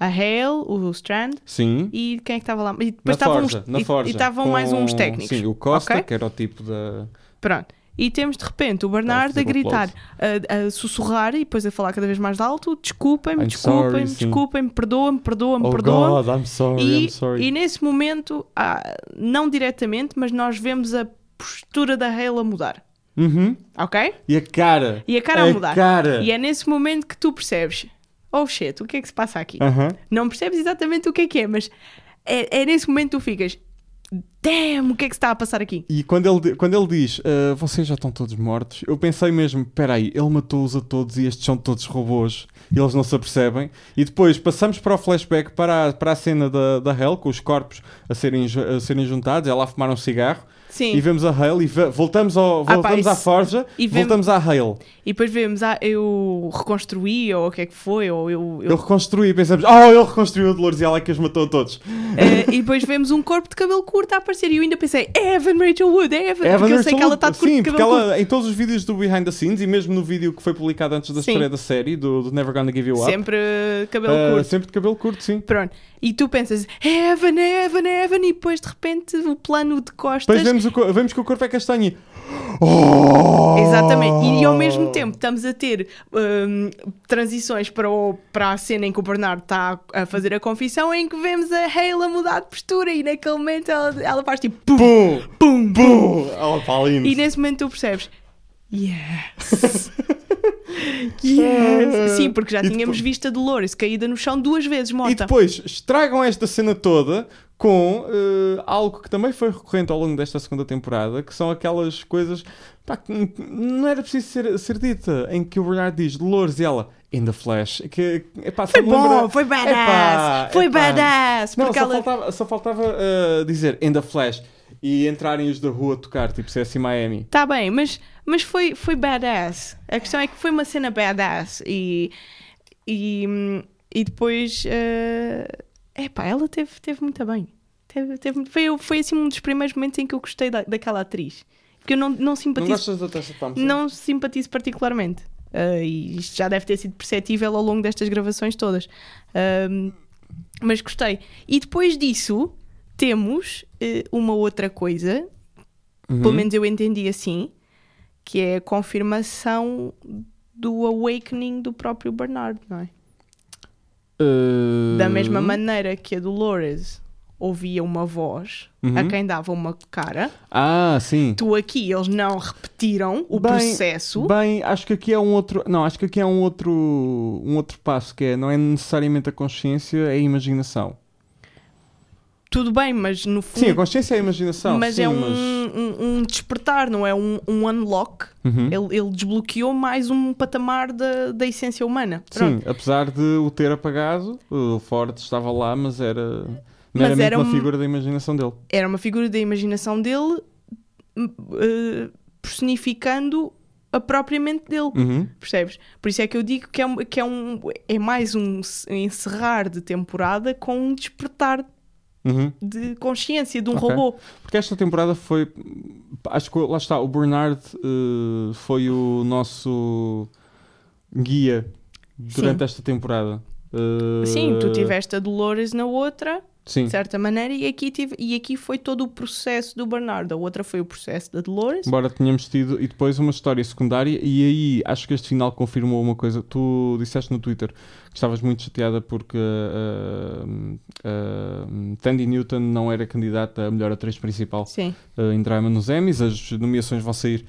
a Hale, o Strand Sim. e quem é que estava lá? E Na depois estavam forja, uns, na e- forja. e estavam com- mais uns técnicos. Sim, o Costa, Ok? que era o tipo da... Pronto. E temos de repente o Bernard fazer a gritar, a, a sussurrar e depois a falar cada vez mais alto: desculpem-me, desculpem-me, desculpem-me, perdoa-me, perdoa-me, Oh perdoa-me. God, I'm sorry, E, I'm sorry. e nesse momento, ah, não diretamente, mas nós vemos a postura da Hale a mudar. Uhum. Ok? E a cara. E a cara a mudar. cara. E é nesse momento que tu percebes: oh shit, o que é que se passa aqui? Não percebes exatamente o que é que é, mas é, é nesse momento que tu ficas: damn, o que é que se está a passar aqui? E quando ele, quando ele diz "Ah, vocês já estão todos mortos, eu pensei mesmo: peraí, ele matou-os a todos e estes são todos robôs e eles não se apercebem. E depois passamos para o flashback para a, para a cena da, da Hell, com os corpos a serem, a serem juntados, ela a fumar um cigarro. Sim. e vemos a Hale e voltamos, ao, Ah, pá, voltamos à Forja e vemos- voltamos à Hale. E depois vemos, ah, eu reconstruí, ou o que é que foi, ou eu. eu- Eu reconstruí e pensamos, oh, ele reconstruiu a Dolores e ela é que os matou a todos. Eh, e depois vemos um corpo de cabelo curto a aparecer. E eu ainda pensei, é Evan Rachel Wood, é Evan, Evan porque eu sei Rachel que ela está de curto Sim, de porque cabelo curto. ela, em todos os vídeos do Behind the Scenes e mesmo no vídeo que foi publicado antes da Sim. estreia da série, do, do Never Gonna Give You Up, Sempre cabelo ah, curto. sempre de cabelo curto, sim. Pronto. E tu pensas, é Evan, é Evan, é Evan. E depois de repente o plano de costas. Depois vemos, o, vemos que o corpo é castanho e... Oh! (gasps) Exatamente, e ao mesmo tempo estamos a ter hum, transições para, o- para a cena em que o Bernardo está a fazer a confissão, em que vemos a Hale a mudar de postura e naquele momento ela, ela faz tipo pum, Pum! pum, pum. Pum! E nesse momento tu percebes, yes, (laughs) yes. Sim, porque já E tínhamos depois- visto a Dolores caída no chão duas vezes, E morta. depois estragam esta cena toda com eh, algo que também foi recorrente ao longo desta segunda temporada, que são aquelas coisas pá, que não era preciso ser, ser dita, em que o Bernardo diz Dolores e ela in the flash. Que, epá, Foi bom, lembra- foi badass, Epá, foi epá. badass, Não, só ela... faltava, só faltava eh, dizer in the flash e entrarem os da rua a tocar, tipo CSI Miami. Tá bem, mas, mas foi, foi badass. A questão é que foi uma cena badass e, e, e depois. É epá, ela teve, teve muito bem. Teve, teve, foi, foi assim um dos primeiros momentos em que eu gostei da, daquela atriz. Porque eu não, não Não simpatizo, gostas da Tessa Thompson? não simpatizo particularmente. Ah, e isto já deve ter sido perceptível ao longo destas gravações todas. Ahm, mas gostei. E depois disso, temos eh, uma outra coisa Uhum. pelo menos eu entendi assim, que é a confirmação do awakening do próprio Bernard, não é? Eh, Da mesma maneira que a Dolores ouvia uma voz Uhum. a quem dava uma cara, Ah, sim. tu aqui eles não repetiram o Bem, processo. Bem, acho que aqui é um outro. Não, acho que aqui é um outro, um outro passo que é não é necessariamente a consciência, é a imaginação. Tudo bem, mas no fundo. Sim, a consciência é a imaginação. mas sim, é um, mas- um- um despertar, não é um, um unlock. Uhum. Ele, ele desbloqueou mais um patamar da, da essência humana. Pronto. Sim, apesar de o ter apagado, o Ford estava lá, mas era Mas era uma um- figura da imaginação dele. era uma figura da imaginação dele eh, personificando a própria mente dele. Uhum. Percebes? Por isso é que eu digo que é, que é, um, é mais um encerrar de temporada com um despertar Uhum. de consciência de um Ok. robô. Porque esta temporada foi. Acho que lá está, o Bernard eh, foi o nosso guia durante Sim. esta temporada. Eh, Sim, tu tiveste a Dolores na outra, Sim. de certa maneira, e aqui, tive, e aqui foi todo o processo do Bernardo. A outra foi o processo da Dolores. Embora tenhamos tido e depois uma história secundária, e aí acho que este final confirmou uma coisa. Tu disseste no Twitter estavas muito chateada porque uh, uh, Tandy Newton não era candidata a melhor atriz principal Sim, uh, em drama nos Emmys. As nomeações vão sair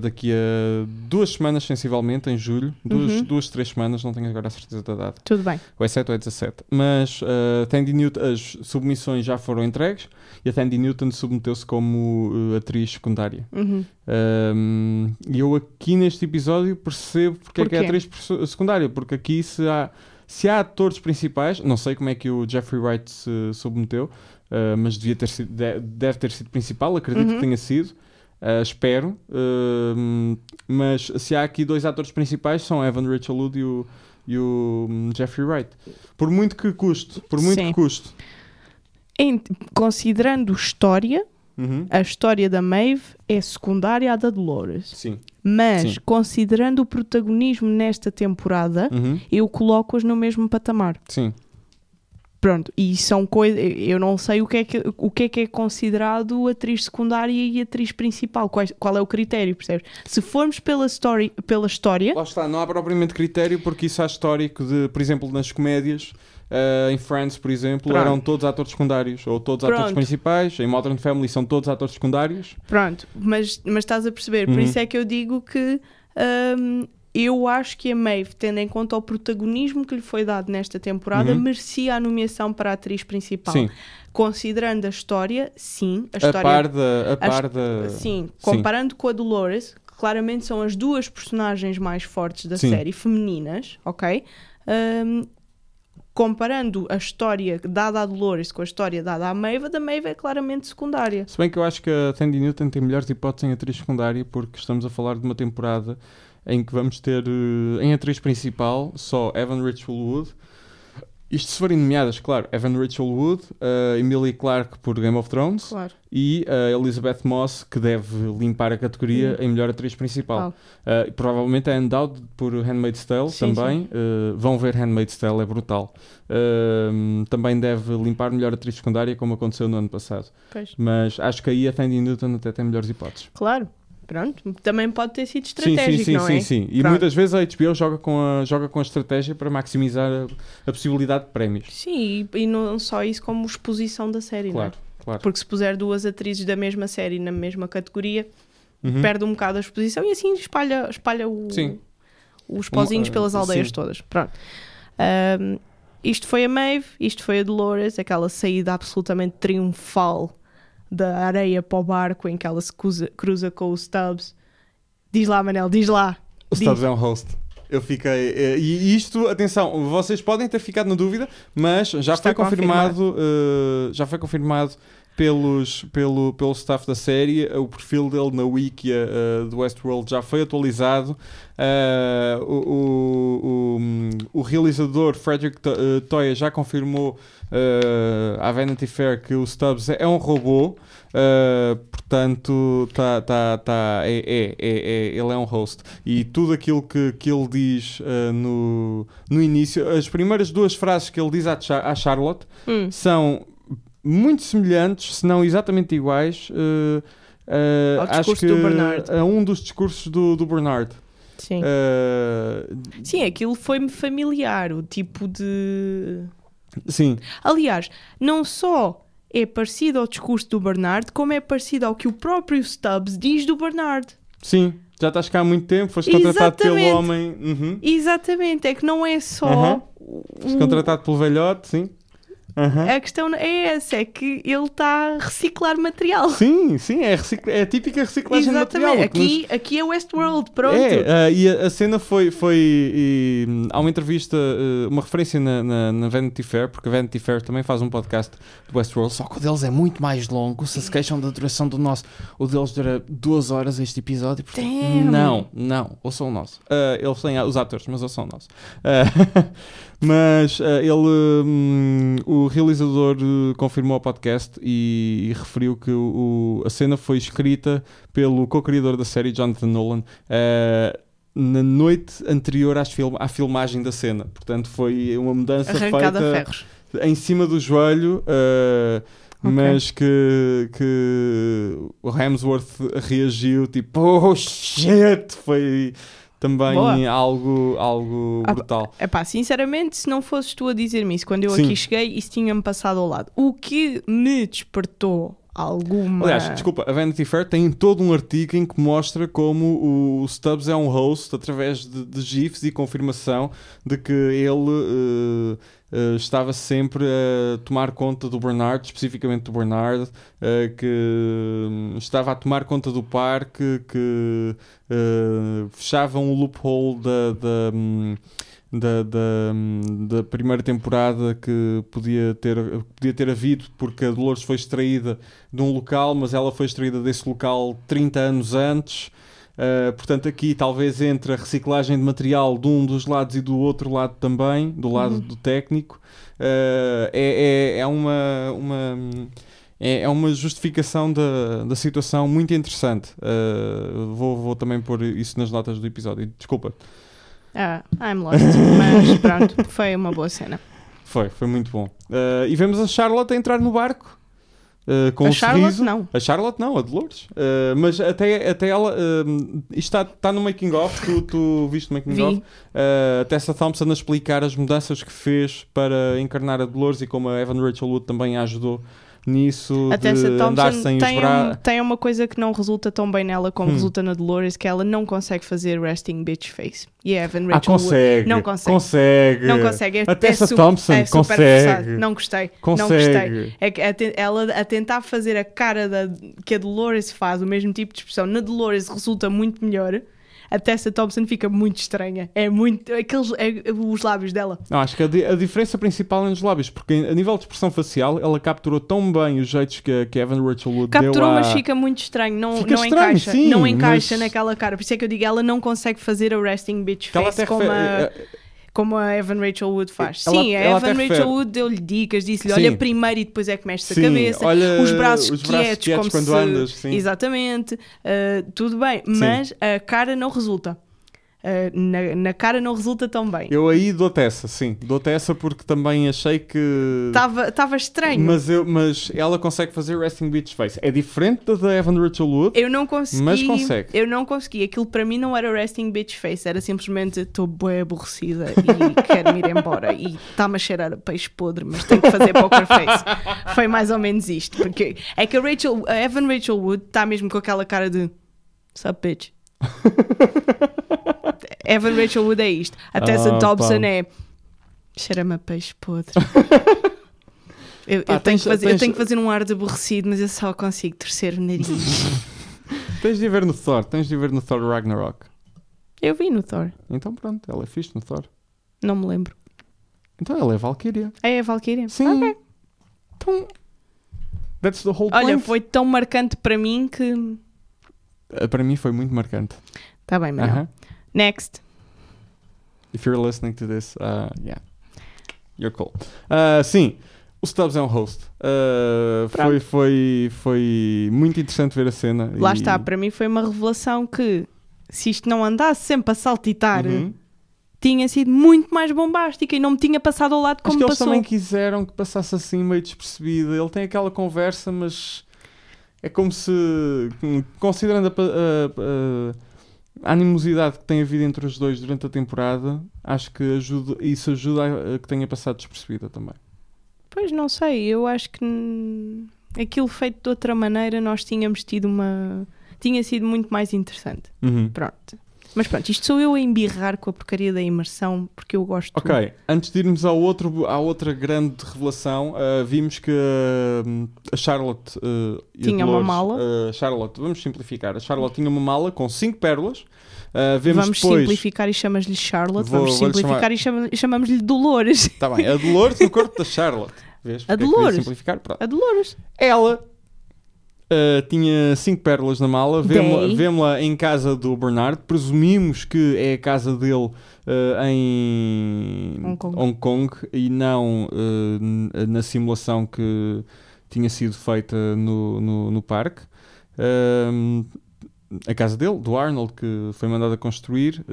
daqui a duas semanas, sensivelmente, em julho. Duas, Uhum. duas três semanas, não tenho agora a certeza da data. tudo bem. Ou é 7 ou é 17. Mas Tandy Newton, as submissões já foram entregues e a Tandy Newton submeteu-se como atriz secundária. Uhum. Um, E eu aqui neste episódio percebo porque é que é Porquê? atriz secundária, porque aqui se há, se há atores principais, não sei como é que o Jeffrey Wright se submeteu, uh, mas devia ter sido, de- deve ter sido principal, acredito Uhum. que tenha sido. uh, espero, Um, mas se há aqui dois atores principais são Evan Rachel Wood e o, e o hum, Jeffrey Wright. Por muito que custe, por muito Sim. que custe. Em- considerando história, Uhum. a história da Maeve é secundária à da Dolores. Sim. Mas, Sim. considerando o protagonismo nesta temporada, Uhum. eu coloco-os no mesmo patamar. Sim. Pronto, e são coisas. Eu não sei o que, é que, o que é que é considerado atriz secundária e atriz principal. Qual, qual é o critério, percebes? Se formos pela, story, pela história, Lá está, não há propriamente critério, porque isso há histórico de, por exemplo, nas comédias, eh, em Friends, por exemplo, Pronto. eram todos atores secundários, ou todos atores Pronto. principais, em Modern Family são todos atores secundários. pronto, mas, mas estás a perceber. Por Uhum. isso é que eu digo que hum, eu acho que a Maeve, tendo em conta o protagonismo que lhe foi dado nesta temporada, Uhum. merecia a nomeação para a atriz principal. Sim, Considerando a história, sim, a a, história par da. A par da... Sim, comparando com a Dolores, que claramente são as duas personagens mais fortes da Sim. série, femininas, ok? Hum, comparando a história dada a Dolores com a história dada à Maeve, da Maeve é claramente secundária. Se bem que eu acho que a Tandy Newton tem melhores hipóteses em atriz secundária, porque estamos a falar de uma temporada em que vamos ter eh, em atriz principal só Evan Rachel Wood. Isto se forem nomeadas, claro, Evan Rachel Wood, uh, Emily Clarke por Game of Thrones Claro. e uh, Elizabeth Moss, que deve limpar a categoria em melhor atriz principal. Uh, provavelmente é Endowed por Handmaid's Tale Sim, também. Uh, vão ver Handmaid's Tale, é brutal. Também deve limpar melhor atriz secundária, como aconteceu no ano passado. Pois. Mas acho que aí a Tandy Newton até tem melhores hipóteses. Claro. Pronto. Também pode ter sido Sim, estratégico, sim, sim, não sim, é? sim. E Pronto. muitas vezes a HBO joga com a, joga com a estratégia para maximizar a, a possibilidade de prémios. Sim, e, e não só isso, como exposição da série, Claro, não é? claro. Porque se puser duas atrizes da mesma série na mesma categoria, Uhum. perde um bocado a exposição e assim espalha, espalha o- Sim. os pozinhos Um, pelas aldeias sim. todas. Pronto. Ahm, isto foi a Maeve, isto foi a Dolores, aquela saída absolutamente triunfal da areia para o barco em que ela se cruza, cruza com os Stubbs. Diz lá, Manel, diz lá. O Diz. Stubbs é um host. Eu fiquei. eh, E isto, atenção, vocês podem ter ficado na dúvida, mas já Está foi confirmado, eh, já foi confirmado pelos, pelo, pelo staff da série. O perfil dele na wiki eh, do Westworld já foi atualizado. Eh, o, o, o, o realizador Frederick To- eh, Toya já confirmou eh, à Vanity Fair que o Stubbs é um robô. Uh, portanto, tá, tá, tá, é, é, é, é- ele é um host. E tudo aquilo que, que ele diz uh, no, no início, as primeiras duas frases que ele diz à, à Charlotte Hum, são muito semelhantes, se não exatamente iguais. uh, uh, Ao acho que do Bernard. a um dos discursos do, do Bernard. sim. Uh, Sim, aquilo foi-me familiar, o tipo de. sim, Aliás, não só é parecido ao discurso do Bernard, como é parecido ao que o próprio Stubbs diz do Bernard. sim. Já estás cá há muito tempo, foste contratado pelo homem. Uhum. Exatamente, é que não é só. O- Foste contratado pelo velhote, sim. Aham. A questão é essa, é que ele está a reciclar material. Sim, sim, é, é a típica reciclagem de material. Exatamente, que nos- aqui, aqui é Westworld, pronto. É, ah, e a, a cena foi. foi e, hum, há uma entrevista, uh, uma referência na, na, na Vanity Fair, porque a Vanity Fair também faz um podcast do Westworld, só que o deles é muito mais longo. Se se queixam da duração do nosso, o deles dura duas horas este episódio. Damn. não, não, ouçam o nosso. Ah, eles têm os atores, mas ouçam o nosso. (laughs) Mas ah, ele, hum, o realizador, eh, confirmou ao podcast e, e referiu que o, o- a cena foi escrita pelo co-criador da série, Jonathan Nolan, eh, na noite anterior film- à filmagem da cena. Portanto, foi uma mudança Arrancada feita ferros. em cima do joelho, eh, Ok. mas que, que o Hemsworth reagiu tipo, oh shit! Foi também Boa. algo, algo Ah, brutal. Epá, sinceramente, se não fosses tu a dizer-me isso quando eu Sim. aqui cheguei, isso tinha-me passado ao lado. O que me despertou alguma. Aliás, desculpa, a Vanity Fair tem todo um artigo em que mostra como o Stubbs é um host através de, de GIFs e confirmação de que ele eh, eh, estava sempre a tomar conta do Bernard, especificamente do Bernard, eh, que hum, estava a tomar conta do parque, que eh, fechavam o loophole da. da hum, da, da, da primeira temporada que podia ter, podia ter havido porque a Dolores foi extraída de um local, mas ela foi extraída desse local 30 anos antes. Uh, portanto, aqui talvez entre a reciclagem de material de um dos lados e do outro lado também, do lado Uhum. do técnico, uh, é, é, é uma. uma é, é uma justificação da, da situação muito interessante. Uh, vou, vou também pôr isso nas notas do episódio. Desculpa. Ah, I'm lost. Mas pronto, foi uma boa cena. Foi, foi muito bom. E vemos a Charlotte a entrar no barco. Uh, com a um Charlotte, sorriso. não. A Charlotte não, a Dolores. Uh, mas até, até ela. Uh, isto está, está no making of. Tu, tu viste o making Vi. of? Uh, Tessa Thompson a explicar as mudanças que fez para encarnar a Dolores e como a Evan Rachel Wood também a ajudou nisso. A de Tessa andar sem os tem, um, braços. tem uma coisa que não resulta tão bem nela como Hum. resulta na Dolores, que ela não consegue fazer resting bitch face. E a Evan Ah, Rachel Wood consegue. não consegue. Consegue. não consegue. É, A Tessa é Thompson é super consegue. Não gostei. Não gostei. Consegue. É que ela a tentar fazer a cara da, que a Dolores faz, o mesmo tipo de expressão, na Dolores resulta muito melhor. A Tessa Thompson fica muito estranha. É muito. Aqueles, é, os lábios dela. Não, acho que a, a diferença principal é nos lábios, porque a nível de expressão facial, ela capturou tão bem os jeitos que, a- que Evan Rachel Wood deu Capturou, mas fica muito estranho. Não, Fica não estranho, encaixa. sim, não encaixa mas- naquela cara. Por isso é que eu digo, ela não consegue fazer a resting bitch face como, a, como a Evan Rachel Wood faz. Ela- Sim, a Evan Rachel refere. Wood deu-lhe dicas, disse-lhe: Sim. olha primeiro e depois é que mexe a Sim, cabeça. olha os braços os braços quietos, quietos como quando se... andas, sim. Exatamente, uh, tudo bem, mas a cara não resulta. Uh, na, na cara não resulta tão bem. Eu aí dou-te essa, sim. Dou-te essa porque também achei que... Estava estranho. Mas, eu, mas ela consegue fazer resting bitch face. É diferente da da Evan Rachel Wood. Eu não consegui. Mas consegue. Eu não consegui. Aquilo para mim não era resting bitch face. Era simplesmente estou bem aborrecida e (laughs) quero ir embora. E está-me a cheirar a peixe podre, mas tenho que fazer poker face. Foi mais ou menos isto. Porque é que a, Rachel, a Evan Rachel Wood está mesmo com aquela cara de Sup bitch. (laughs) Evan Rachel Wood é isto. A Tessa Ah, Dobson pá. é cheira-me a peixe podre. (laughs) Eu, Pá, eu tenho tens- que fazer, eu tens- tenho que fazer um ar de aborrecido, mas eu só consigo torcer o nariz. (laughs) Tens de ver no Thor. Tens de ver no Thor Ragnarok. Eu vi no Thor, Então pronto, ela é fixe no Thor. não me lembro. Então ela é Valkyria. É a Valkyria? Sim. Ok. Então... That's the whole Olha, point. foi tão marcante para mim que. Uh, Para mim foi muito marcante. Tá bem, Manuel. Aham. Next. If you're listening to this, uh, yeah, you're cool. Uh, sim, o Stubbs é um host. Uh, foi, foi, foi muito interessante ver a cena. Lá e- está, para mim foi uma revelação que, se isto não andasse sempre a saltitar, Uhum. tinha sido muito mais bombástica e não me tinha passado ao lado Acho como que eles passou. também quiseram que passasse assim meio despercebido. Ele tem aquela conversa, mas é como se, considerando a, a- a- a animosidade que tem havido entre os dois durante a temporada, acho que ajuda, isso ajuda a, que tenha passado despercebida também. Pois não sei, eu acho que aquilo feito de outra maneira nós tínhamos tido uma. tinha sido muito mais interessante. Pronto. Mas pronto, isto sou eu a embirrar com a porcaria da imersão porque eu gosto. Ok, antes de irmos ao outro, à outra grande revelação, uh, vimos que uh, a Charlotte uh, a Tinha uma Dolores, mala. uh, Charlotte, vamos simplificar. A Charlotte tinha uma mala com 5 pérolas. Vemos Vamos depois. simplificar e chamamos-lhe Charlotte. Vou- Vamos simplificar chamar- e chama- chamamos-lhe Dolores. Tá bem, a Dolores no corpo da Charlotte. (laughs) Vês? Porque é Dolores. simplificar? Pronto. A Dolores. Ela uh, tinha 5 pérolas na mala. Vemo-la em casa do Bernard. Presumimos que é a casa dele uh, em Hong Kong. e não uh, na simulação que tinha sido feita no, no, no parque. A casa dele, do Arnold, que foi mandada construir.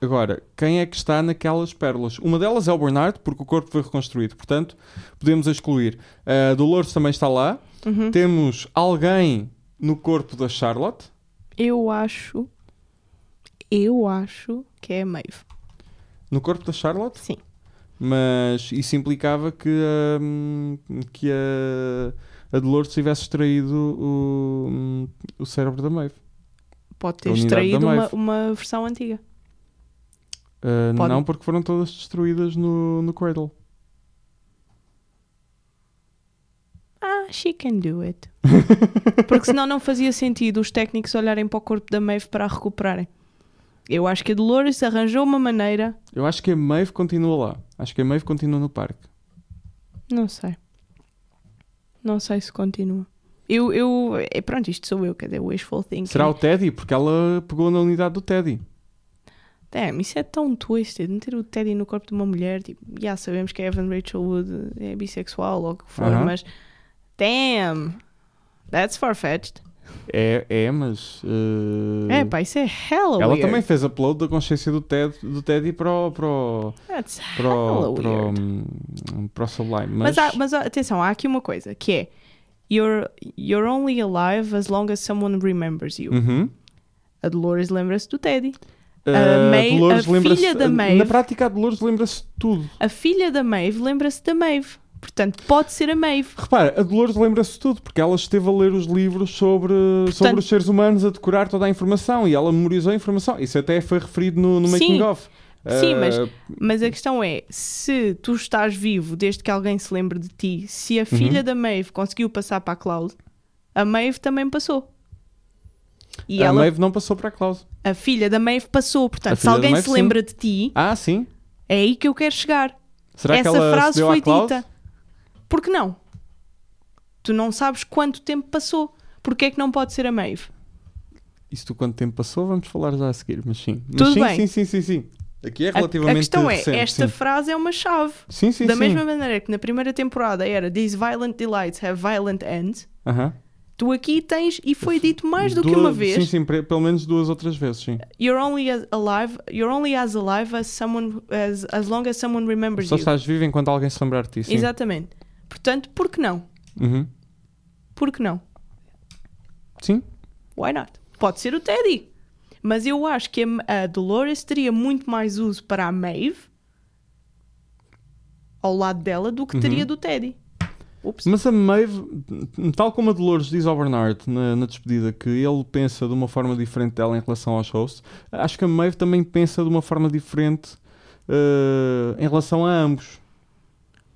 Agora, quem é que está naquelas pérolas? Uma delas é o Bernard, porque o corpo foi reconstruído, portanto, podemos excluir. A Dolores também está lá. Uhum. Temos alguém no corpo da Charlotte. Eu acho. Eu acho que é a Maeve. No corpo da Charlotte? Sim. Mas isso implicava que, hum, que a, a Dolores tivesse extraído o, o cérebro da Maeve. Pode ter extraído uma, uma versão antiga. Uh, não, porque foram todas destruídas no, no Cradle. Ah, she can do it. (laughs) Porque senão não fazia sentido os técnicos olharem para o corpo da Maeve para a recuperarem. Eu acho que a Dolores arranjou uma maneira. Eu acho que a Maeve continua lá. Acho que a Maeve continua no parque. Não sei. Não sei se continua. Eu, eu, é, pronto, isto sou eu, quer dizer, wishful thinking. Será o Teddy? Porque ela pegou na unidade do Teddy. Damn, isso é tão twisted. Meter o Teddy no corpo de uma mulher, tipo, já sabemos que a Evan Rachel Wood é bissexual ou o que for, Aham. mas damn, that's far-fetched. É, é mas. uh, É, pá, isso é hella ela weird. também fez upload da consciência do, Ted, do Teddy para o, para o, That's para o, para hum, para o Sublime. Mas, Mas, há- mas atenção, há aqui uma coisa que é you're, you're only alive as long as someone remembers you. Uhum. A Dolores lembra-se do Teddy. Uh, May- Dolores a lembra-se- filha da Na Maeve- prática, a Dolores lembra-se de tudo. A filha da Maeve lembra-se da Maeve. Portanto, pode ser a Maeve. Repara, a Dolores lembra-se tudo, porque ela esteve a ler os livros sobre, sobre os seres humanos, a decorar toda a informação e ela memorizou a informação. Isso até foi referido no, no Sim. making of. Sim, Uh, mas- Mas a questão é, se tu estás vivo desde que alguém se lembre de ti, se a filha Uhum. da Maeve conseguiu passar para a Cloud, a Maeve também passou. E a ela, Maeve não passou para a Klaus. a filha da Maeve passou. Portanto, se alguém Maeve, se lembra de ti, Ah, sim. é aí que eu quero chegar. Será Essa que ela frase foi dita. Por que não? Tu não sabes quanto tempo passou. Porquê é que não pode ser a Maeve? Isso tu quanto tempo passou? Vamos falar já a seguir, mas sim. Mas Tudo sim, bem. sim, sim, sim, sim. Aqui é A- relativamente a questão é, recente, esta sim. frase é uma chave. Sim, sim, da sim. mesma maneira que na primeira temporada era These violent delights have violent ends, Aham. tu aqui tens, e foi dito mais do que Duas- uma vez, Sim, sim, pelo menos duas ou três vezes, sim. you're only as alive, you're only as alive as someone as, as long as someone remembers Só you. estás vivo enquanto alguém se lembrar de ti, sim. Exatamente. Portanto, por que não? Uhum. Por que não? Sim. Why not? Pode ser o Teddy. Mas eu acho que a, Dolores teria muito mais uso para a Maeve ao lado dela do que teria Uhum. do Teddy. Ups. Mas a Maeve, tal como a Dolores diz ao Bernard na, na despedida que ele pensa de uma forma diferente dela em relação aos hosts, acho que a Maeve também pensa de uma forma diferente eh, em relação a ambos.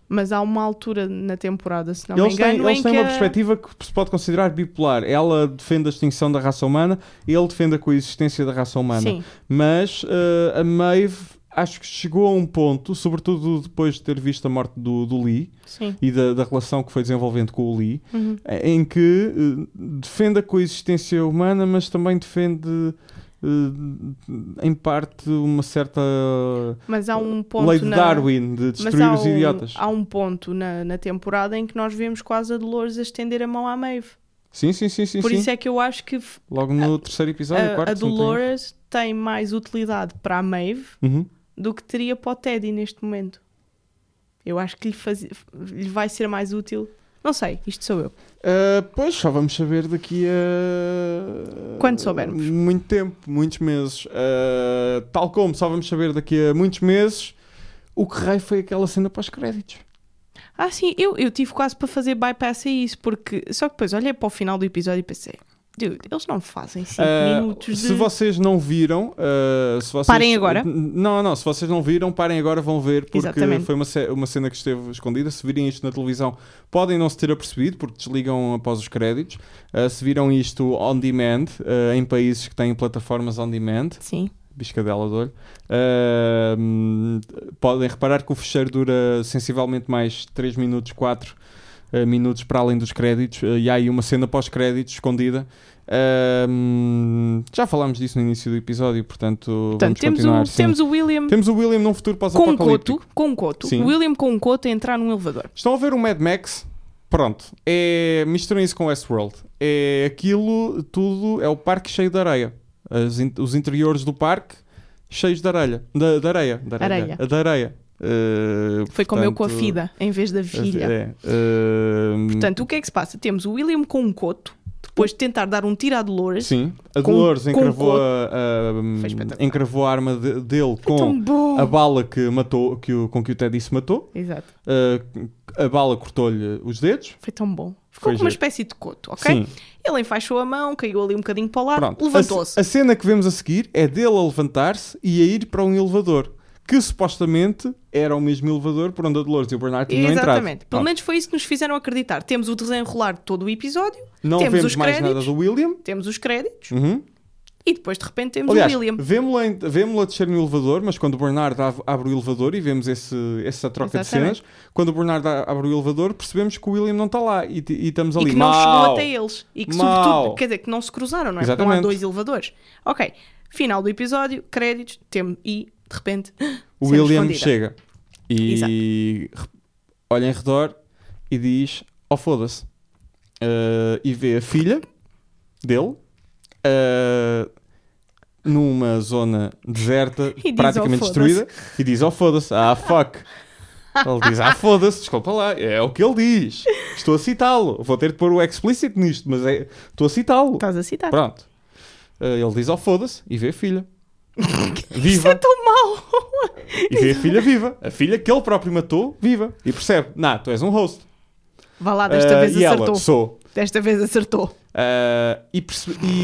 Mas há uma altura na temporada, se não me eles têm, engano, eles em têm uma a- perspectiva que se pode considerar bipolar. Ela defende a extinção da raça humana, ele defende a coexistência da raça humana. Sim, Mas eh, a Maeve acho que chegou a um ponto, sobretudo depois de ter visto a morte do, do Lee sim. e da, da relação que foi desenvolvendo com o Lee, Uhum. em que eh, defende a coexistência humana, mas também defende, em parte, uma certa Mas há um ponto lei de na... Darwin de destruir há os um, idiotas. há um ponto na, na temporada em que nós vemos quase a Dolores a estender a mão à Maeve. Sim, sim, sim, sim. Por sim. isso é que eu acho que Logo no terceiro episódio, a, quarto, a Dolores tem mais utilidade para a Maeve. Uhum. do que teria para o Teddy neste momento. Eu acho que lhe, fazia- lhe vai ser mais útil. Não sei, isto sou eu. Uh, pois, só vamos saber daqui a. Quando soubermos. Muito tempo, muitos meses. Uh, tal como só vamos saber daqui a muitos meses o que raio foi aquela cena pós-créditos. Ah, sim, eu, eu tive quase para fazer bypass a isso, porque só que depois olhei para o final do episódio e pensei, dude, eles não fazem 5 Uh, minutos de. Se vocês não viram, uh, se vocês... Parem agora. Não, não, se vocês não viram, parem agora, vão ver, porque Exatamente. foi uma, uma cena que esteve escondida. Se virem isto na televisão, podem não se ter apercebido, porque desligam após os créditos. Uh, se viram isto on demand, em países que têm plataformas on demand, Sim, biscadela de olho, uh, podem reparar que o fecheiro dura sensivelmente mais 3 minutos, 4 uh, minutos para além dos créditos, uh, e há aí uma cena pós-créditos escondida. Já falámos disso no início do episódio, portanto, portanto, vamos temos continuar. o, sim. temos o William Temos o William num futuro com um pós-apocalíptico. coto, com um coto. Sim. O William com um coto a entrar num elevador. Estão a ver o Mad Max? Pronto, é, misturem isso com Westworld. É aquilo tudo, é o parque cheio de areia. As os interiores do parque cheios de areia. Da, da areia. Da Areia. Da areia. Uh, Foi como eu com a portanto, Fida, em vez da filha. É, uh, Portanto, o que é que se passa? Temos o William com um coto, depois de tentar dar um tiro à Dolores. sim, a com- Dolores com encravou, coto. a, a- espetacular. encravou a arma de- dele Foi com a bala que matou, que o, com que o Teddy se matou. Exato. Uh, a bala cortou-lhe os dedos. Foi tão bom. Ficou com uma espécie de coto, ok? Sim, Ele enfaixou a mão, caiu ali um bocadinho para o lado, levantou-se. A, a cena que vemos a seguir é dele a levantar-se e a ir para um elevador. Que supostamente era o mesmo elevador por onde a Dolores e o Bernard tinham entrado. Exatamente. Pelo menos foi isso que nos fizeram acreditar. Temos o desenrolar de todo o episódio, Não temos vemos os mais créditos. nada do William. temos os créditos Uhum. e depois de repente temos Aliás, o William. vemos-la em- vemos-la descer no elevador, mas quando o Bernard ab- abre o elevador e vemos esse, essa troca Exatamente. de cenas, quando o Bernard abre o elevador, percebemos que o William não está lá e, e estamos E ali. que não Mau. chegou até eles. E que, Mau. sobretudo, quer dizer, que não se cruzaram, não é? Porque não há Exatamente. dois elevadores. Ok. Final do episódio, créditos, tem... e de repente. O William escondida. chega e re- olha em redor e diz: Oh, foda-se. Uh, e vê a filha dele uh, numa zona deserta, (laughs) diz, praticamente "Oh, destruída, e diz: Oh, foda-se. Ah, (laughs) fuck. Ele diz: Ah, foda-se, desculpa lá. É o que ele diz. Estou a citá-lo. Vou ter de pôr o explicit nisto, mas é, estou a citá-lo. Estás a citar. Pronto. Uh, ele diz: Oh, foda-se. E vê a filha. (laughs) Isso é Viva. tão mau! E vê a filha viva. A filha que ele próprio matou, viva. E percebe: Não, tu és um host. Vá lá, desta Ah, vez e acertou. ela, sou. Desta vez acertou. Ah, e,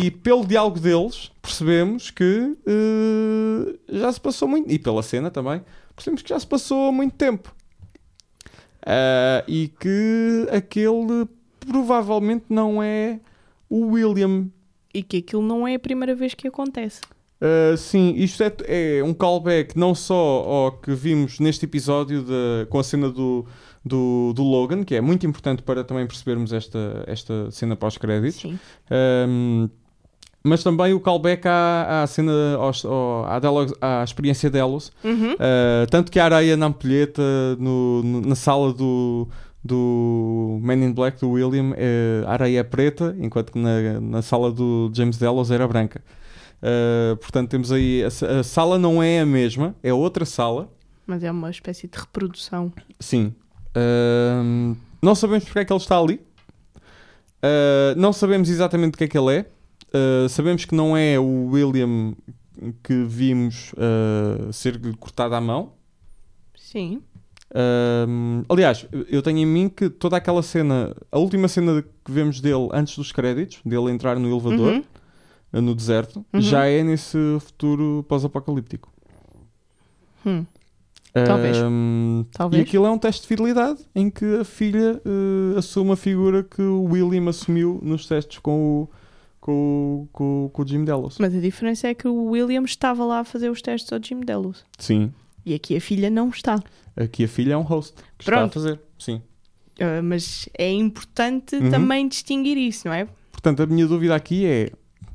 e pelo diálogo deles, percebemos que eh, já se passou muito. E pela cena também, percebemos que já se passou muito tempo. E que aquele provavelmente não é o William. E que aquilo não é a primeira vez que acontece. Uh, sim, isto é, é um callback não só ao que vimos neste episódio de, com a cena do, do, do, Logan, que é muito importante para também percebermos esta, esta cena pós-créditos. Um, mas também o callback à, à cena, ao, à, Delos, à experiência Delos. Uhum. Uh, tanto que a areia na ampulheta, no, no, na sala do, do Man in Black, do William, é, a areia é preta, enquanto que na, na sala do James Delos era branca. Uh, portanto, temos aí. A, a, sala não é a mesma, é outra sala. Mas é uma espécie de reprodução. Sim. Uh, não sabemos porque é que ele está ali. Uh, não sabemos exatamente o que é que ele é. sabemos que não é o William que vimos ser cortado à mão. Sim. aliás, eu tenho em mim que toda aquela cena, a última cena que vemos dele antes dos créditos, dele entrar no elevador, uhum no deserto, uhum. já é nesse futuro pós-apocalíptico. Hum. Talvez. Um, Talvez. E aquilo é um teste de fidelidade em que a filha uh, assume a figura que o William assumiu nos testes com o, com, com, com o Jim Delos. Mas a diferença é que o William estava lá a fazer os testes ao Jim Delos. Sim. E aqui a filha não está. Aqui a filha é um host que Pronto. está a fazer. Sim. Uh, mas é importante uhum. também distinguir isso, não é? Portanto, a minha dúvida aqui é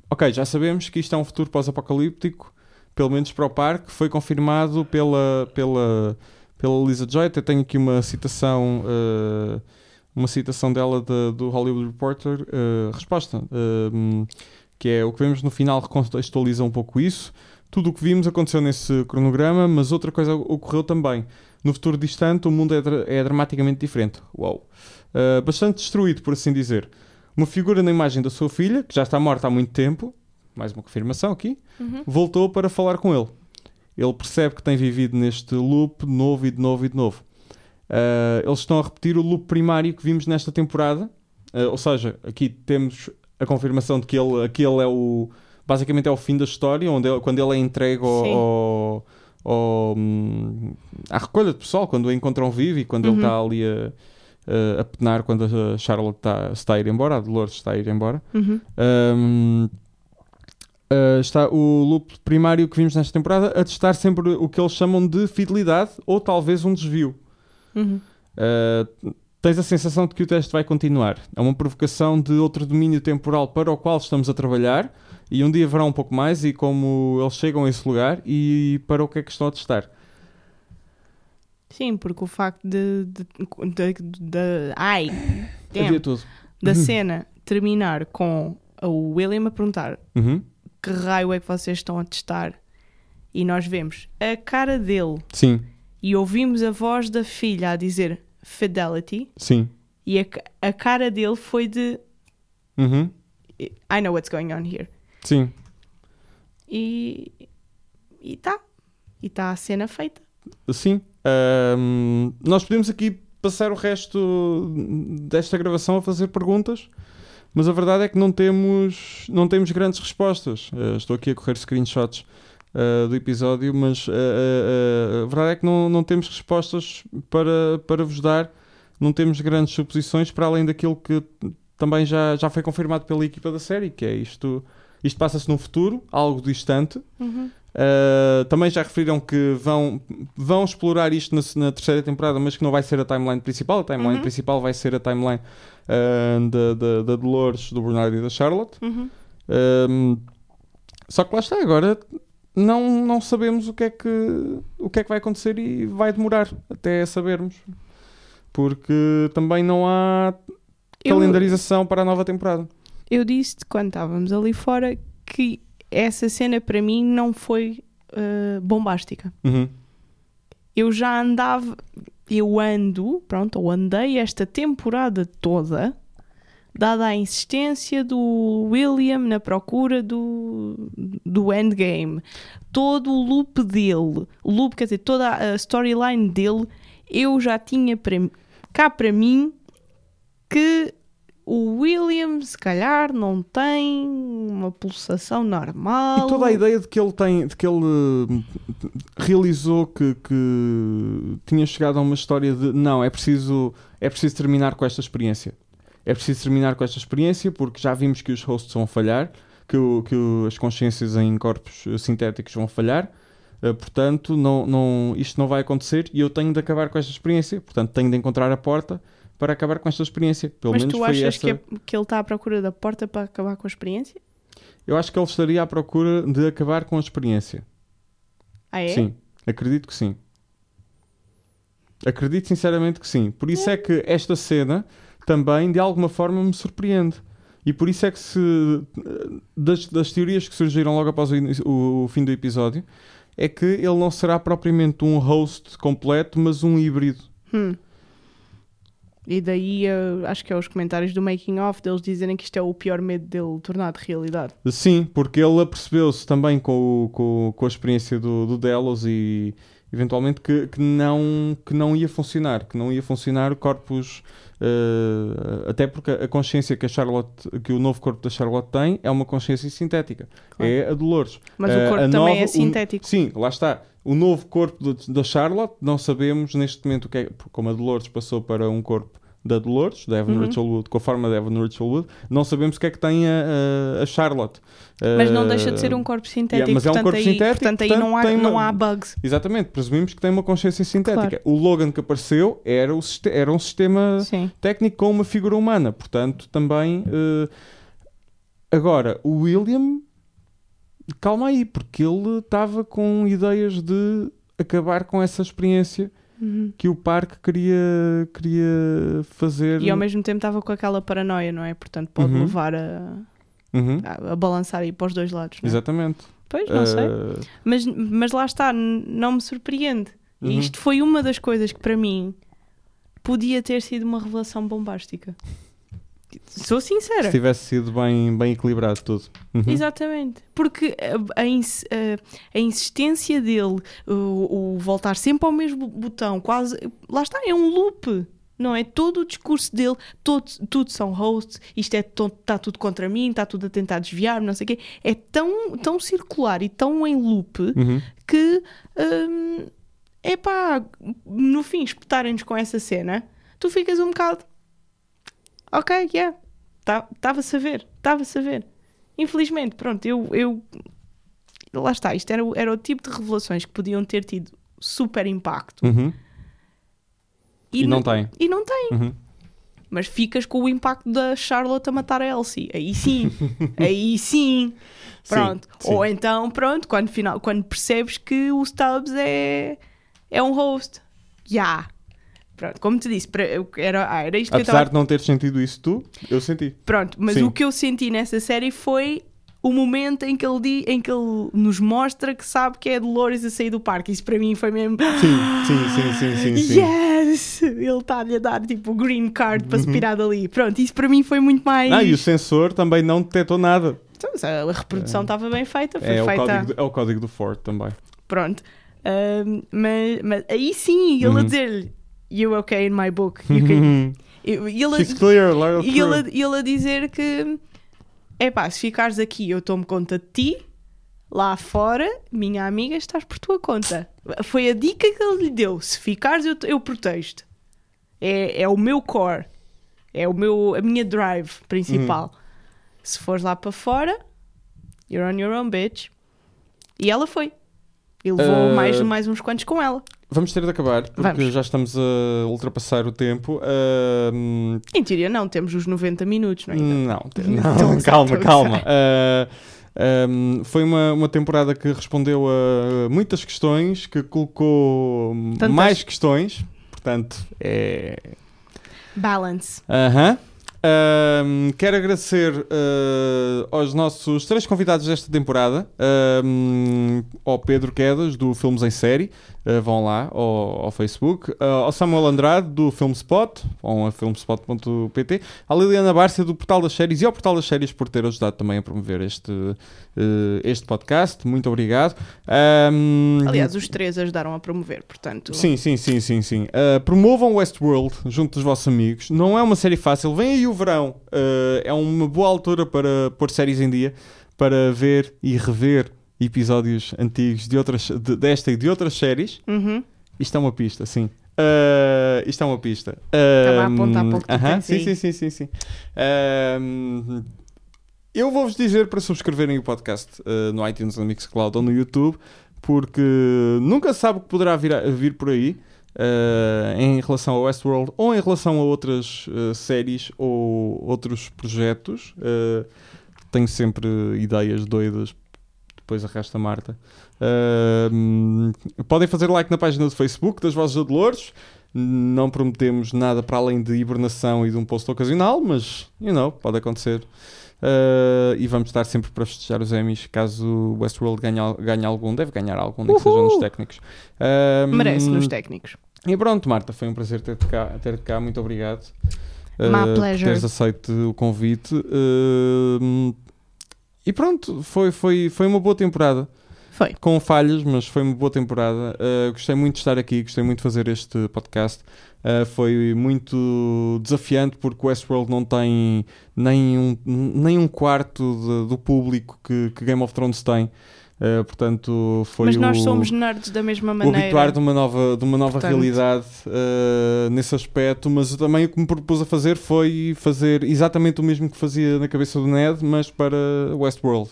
ok, já sabemos que isto é um futuro pós-apocalíptico, pelo menos para o parque, foi confirmado pela, pela, pela Lisa Joy. Até tenho aqui uma citação, uh, uma citação dela de, do Hollywood Reporter, uh, resposta, uh, que é o que vemos no final recontextualiza um pouco isso. Tudo o que vimos aconteceu nesse cronograma, mas outra coisa ocorreu também. No futuro distante, o mundo é, é dramaticamente diferente. Uau! bastante destruído, por assim dizer uma figura na imagem da sua filha, que já está morta há muito tempo, mais uma confirmação aqui, uhum. voltou para falar com ele. Ele percebe que tem vivido neste loop de novo e de novo e de novo. Uh, eles estão a repetir o loop primário que vimos nesta temporada, uh, ou seja, aqui temos a confirmação de que ele, aquele é o. Basicamente é o fim da história, onde ele, quando ele é entregue ao, ao, ao, hum, à recolha de pessoal, quando o encontram vivo e quando uhum. ele está ali a uh, a penar quando a Charlotte está, está a ir embora, a Dolores está a ir embora. Uhum. Um, Uh, está o loop primário que vimos nesta temporada a testar sempre o que eles chamam de fidelidade ou talvez um desvio. Uhum. Uh, tens a sensação de que o teste vai continuar. É uma provocação de outro domínio temporal para o qual estamos a trabalhar e um dia haverá um pouco mais e como eles chegam a esse lugar e para o que é que estão a testar. Sim, porque o facto de. de, de, de ai! (coughs) Damn, tudo. Da cena terminar com o William a perguntar uhum. que raio é que vocês estão a testar e nós vemos a cara dele Sim. e ouvimos a voz da filha a dizer Fidelity Sim. e a, a cara dele foi de uhum. I know what's going on here. Sim. E está. E está a cena feita. Sim. Um, nós podemos aqui passar o resto desta gravação a fazer perguntas, mas a verdade é que não temos, não temos grandes respostas. Uh, estou aqui a correr screenshots uh, do episódio, mas uh, a verdade é que não, não temos respostas para, para vos dar, não temos grandes suposições para além daquilo que também já, já foi confirmado pela equipa da série, que é isto. Isto passa-se no futuro, algo distante. Uhum. Uh, também já referiram que vão, vão explorar isto na, na, terceira temporada, mas que não vai ser a timeline principal. A timeline uhum. principal vai ser a timeline uh, da, da, da, Dolores, do Bernardo e da Charlotte. Uhum. Uh, só que lá está, agora não, não sabemos o que, é que, o que é que vai acontecer e vai demorar até sabermos. Porque também não há calendarização para a nova temporada. Eu disse quando estávamos ali fora que essa cena para mim não foi uh, bombástica. Uhum. Eu já andava, eu ando, pronto, ou andei esta temporada toda, dada a insistência do William na procura do, do endgame, todo o loop dele, o loop, quer dizer, toda a storyline dele, eu já tinha para, cá para mim que o William, se calhar, não tem uma pulsação normal. E toda a ideia de que ele tem, de que ele uh, realizou que, que tinha chegado a uma história de não, é preciso, é preciso terminar com esta experiência. É preciso terminar com esta experiência porque já vimos que os hosts vão falhar, que, o- que as consciências em corpos eh, sintéticos vão falhar. Uh, portanto, não, não, isto não vai acontecer e eu tenho de acabar com esta experiência. Portanto, tenho de encontrar a porta para acabar com esta experiência. Pelo Mas menos tu foi achas esta... que, é- que ele está à procura da porta para acabar com a experiência? Eu acho que ele estaria à procura de acabar com a experiência. Ah, é? Sim, acredito que sim. Acredito sinceramente que sim. Por isso é que esta cena também, de alguma forma, me surpreende. E por isso é que se. Das, das teorias que surgiram logo após o, o- o fim do episódio, é que ele não será propriamente um host completo, mas um híbrido. Hum. E daí eh, acho que é os comentários do making of deles dizerem que isto é o pior medo dele tornado realidade. Sim, porque ele apercebeu-se também com, o- com, com a experiência do, do Delos e eventualmente que, que, não, que não ia funcionar, que não ia funcionar corpos, eh, até porque a consciência que a Charlotte, que o novo corpo da Charlotte tem é uma consciência sintética, Claro. é a Dolores. Mas Eh, o corpo a também nova- é o- sintético. sim, lá está. O novo corpo da Charlotte, não sabemos neste momento o que é, como a Dolores passou para um corpo da Dolores, da Evan Uhum. Rachel Wood, com a forma da Evan Rachel Wood, não sabemos o que é que tem a, a- Charlotte. Mas não Eh, deixa de ser um corpo sintético. mas é um portanto, corpo aí, sintético, portanto, aí portanto, não, há, uma- não há bugs. Exatamente, presumimos que tem uma consciência sintética. O Logan que apareceu era, o era um sistema Sim. técnico com uma figura humana, portanto, também. eh, Agora, o William, calma aí, porque ele estava com ideias de acabar com essa experiência Uhum. que o parque queria, queria fazer. E ao mesmo tempo estava com aquela paranoia, não é? Portanto, pode Uhum. levar a, Uhum, a, a balançar aí para os dois lados. Não é? Exatamente. Pois, não sei. Eh, Mas, mas lá está, não me surpreende. Uhum. E isto foi uma das coisas que para mim podia ter sido uma revelação bombástica. Sou sincera. se tivesse sido bem, bem equilibrado tudo. Uhum. Exatamente. Porque a, a a- insistência dele, o, o voltar sempre ao mesmo botão, quase. Lá está, é um loop. Não é? Todo o discurso dele, todo, tudo são hosts, isto é está tudo contra mim, está tudo a tentar desviar, não sei o quê. É tão, tão circular e tão em loop Uhum. que hum, é pá, no fim, espetarem-nos com essa cena, tu ficas um bocado ok, yeah, estava-se a ver, estava-se a ver. Infelizmente, pronto, eu, eu lá está, isto era, o- era o tipo de revelações que podiam ter tido super impacto Uhum. E não n- tem. E não tem. Uhum. Mas ficas com o impacto da Charlotte a matar a Elsie. Aí sim. (laughs) Aí sim. Pronto. sim. Ou então, pronto, quando, final, quando percebes que o Stubbs é, é um host. Já. Pronto, como te disse, era, ah, era isto que eu Apesar de não teres sentido isso tu, eu senti. Pronto, mas Sim. o que eu senti nessa série foi o momento em que ele, di- em que ele nos mostra que sabe que é a Dolores a sair do parque. Isso para mim foi mesmo. Sim, sim, sim, sim, sim. sim. Yes! Ele está-lhe a dar tipo o green card para se pirar dali. Pronto, isso para mim foi muito mais. Ah, e o sensor também não detectou nada. Então, a reprodução estava bem feita, foi É o, feita. código, do- é o código do Ford também. Pronto. Ahm, mas, mas aí sim, ele a Uhum. dizer-lhe: You're okay in my book. You can... (laughs) e ele, She's clear, e ele, e ele a dizer que é pá, se ficares aqui, eu tomo conta de ti. Lá fora, minha amiga, estás por tua conta. Foi a dica que ele lhe deu. Se ficares, eu, eu protejo-te. É, é o meu core. É o meu, a minha drive principal. Uhum. Se fores lá para fora, you're on your own, bitch. E ela foi. E levou Uh, mais, mais uns quantos com ela. Vamos ter de acabar, porque Vamos. já estamos a ultrapassar o tempo. Ahm, Em teoria, não, temos os 90 minutos, não é? não, te- a (laughs) não, gozar, calma, a calma. gozar. Ah, ahm, foi uma, uma temporada que respondeu a muitas questões, que colocou Tantas. mais questões. Portanto, é, Balance. Aham. Ahm, quero agradecer ah, aos nossos três convidados desta temporada, ahm, ao Pedro Quedas, do Filmes em Série, ah, vão lá ao, ao Facebook, ah, ao Samuel Andrade, do Filmspot, vão a filmspot.pt, à Liliana Bárcia, do Portal das Séries, e ao Portal das Séries por ter ajudado também a promover este, este podcast. Muito obrigado. Ahm, Aliás, os três ajudaram a promover, portanto. Sim, sim, sim, sim, sim. Uh, promovam Westworld junto dos vossos amigos. Não é uma série fácil. Vem aí o verão. Uh, é uma boa altura para pôr séries em dia, para ver e rever episódios antigos de outras, de- desta e de outras séries. Uhum. Isto é uma pista, sim. Uh, isto é uma pista. Estava a Um, apontar para o que tu aham, tens sim, sim, sim, sim, sim. Um, eu vou-vos dizer para subscreverem o podcast uh, no iTunes, no Mixcloud ou no YouTube, porque nunca sabe o que poderá vir, vir por aí. Uh, em relação ao Westworld ou em relação a outras uh, séries ou outros projetos. Uh, tenho sempre ideias doidas, depois arrasta Marta. podem fazer like na página do Facebook das Vozes de Dolores. Não prometemos nada para além de hibernação e de um post ocasional, mas, you know, pode acontecer. Uh, e vamos estar sempre para festejar os Emmys caso o Westworld ganhe, ganhe algum, deve ganhar algum, nem que seja nos técnicos. Merece nos técnicos. E pronto, Marta, foi um prazer ter-te cá, ter cá, muito obrigado. Uh, My pleasure. Por teres aceito o convite. Uh, e pronto, foi, foi, foi uma boa temporada. Foi. Com falhas, mas foi uma boa temporada. Uh, gostei muito de estar aqui, gostei muito de fazer este podcast. Uh, foi muito desafiante porque Westworld não tem nem um, nem um quarto de, do público que, que Game of Thrones tem. Uh, portanto, foi Mas nós o, somos nerds da mesma maneira. O habituar de uma nova, de uma nova portanto... realidade uh, nesse aspecto, mas também o que me propus a fazer foi fazer exatamente o mesmo que fazia na cabeça do Ned, mas para Westworld.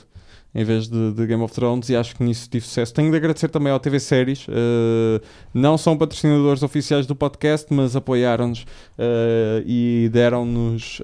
Em vez de, de Game of Thrones, e acho que nisso tive sucesso. Tenho de agradecer também ao TV Séries, uh, não são patrocinadores oficiais do podcast, mas apoiaram-nos e deram-nos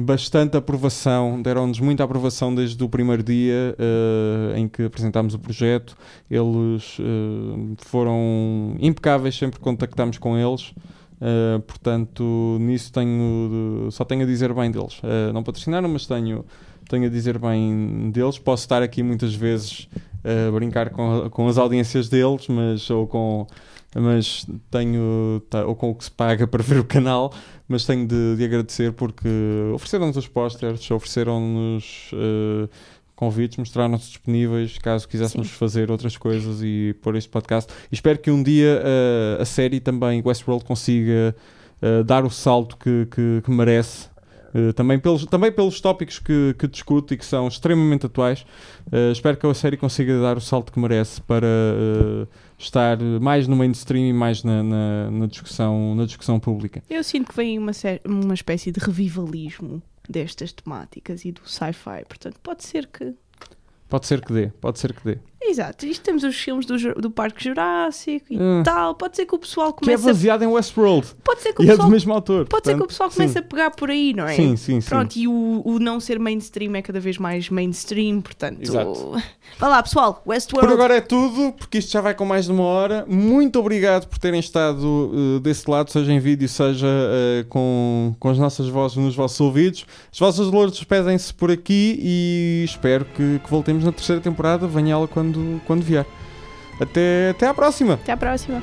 bastante aprovação, deram-nos muita aprovação desde o primeiro dia uh, em que apresentámos o projeto. Eles uh, foram impecáveis sempre que contactámos com eles. Uh, portanto, nisso tenho só tenho a dizer bem deles. não patrocinaram, mas tenho, tenho a dizer bem deles. Posso estar aqui muitas vezes a brincar com, com as audiências deles, mas ou com mas tenho tá, ou com o que se paga para ver o canal, mas tenho de, de agradecer porque ofereceram-nos os posters, ofereceram-nos uh, convites, mostraram-nos disponíveis caso quiséssemos Sim. fazer outras coisas e pôr este podcast. E espero que um dia uh, a série também Westworld consiga uh, dar o salto que, que, que merece. Uh, também, pelos, também pelos tópicos que, que discute e que são extremamente atuais, uh, espero que a série consiga dar o salto que merece para uh, estar mais no mainstream e mais na, na, na, discussão, na discussão pública. Eu sinto que vem uma, uma espécie de revivalismo destas temáticas e do sci-fi, portanto, pode ser que. Pode ser que dê, pode ser que dê. Exato, isto temos os filmes do, do Parque Jurássico e uh, tal. Pode ser que o pessoal comece. Que é baseado a... em Westworld. Pode ser que o e pessoal... é do mesmo autor. Pode portanto, ser que o pessoal comece sim. a pegar por aí, não é? Sim, sim, sim. Pronto, e o, o não ser mainstream é cada vez mais mainstream, portanto. Exato. (laughs) Vá lá, pessoal, Westworld. Por agora é tudo, porque isto já vai com mais de uma hora. Muito obrigado por terem estado uh, desse lado, seja em vídeo, seja uh, com, com as nossas vozes nos vossos ouvidos. As vossas dolores despedem-se por aqui e espero que, que voltemos na terceira temporada. Venha ela quando, quando vier. Até, até à próxima. Até à próxima.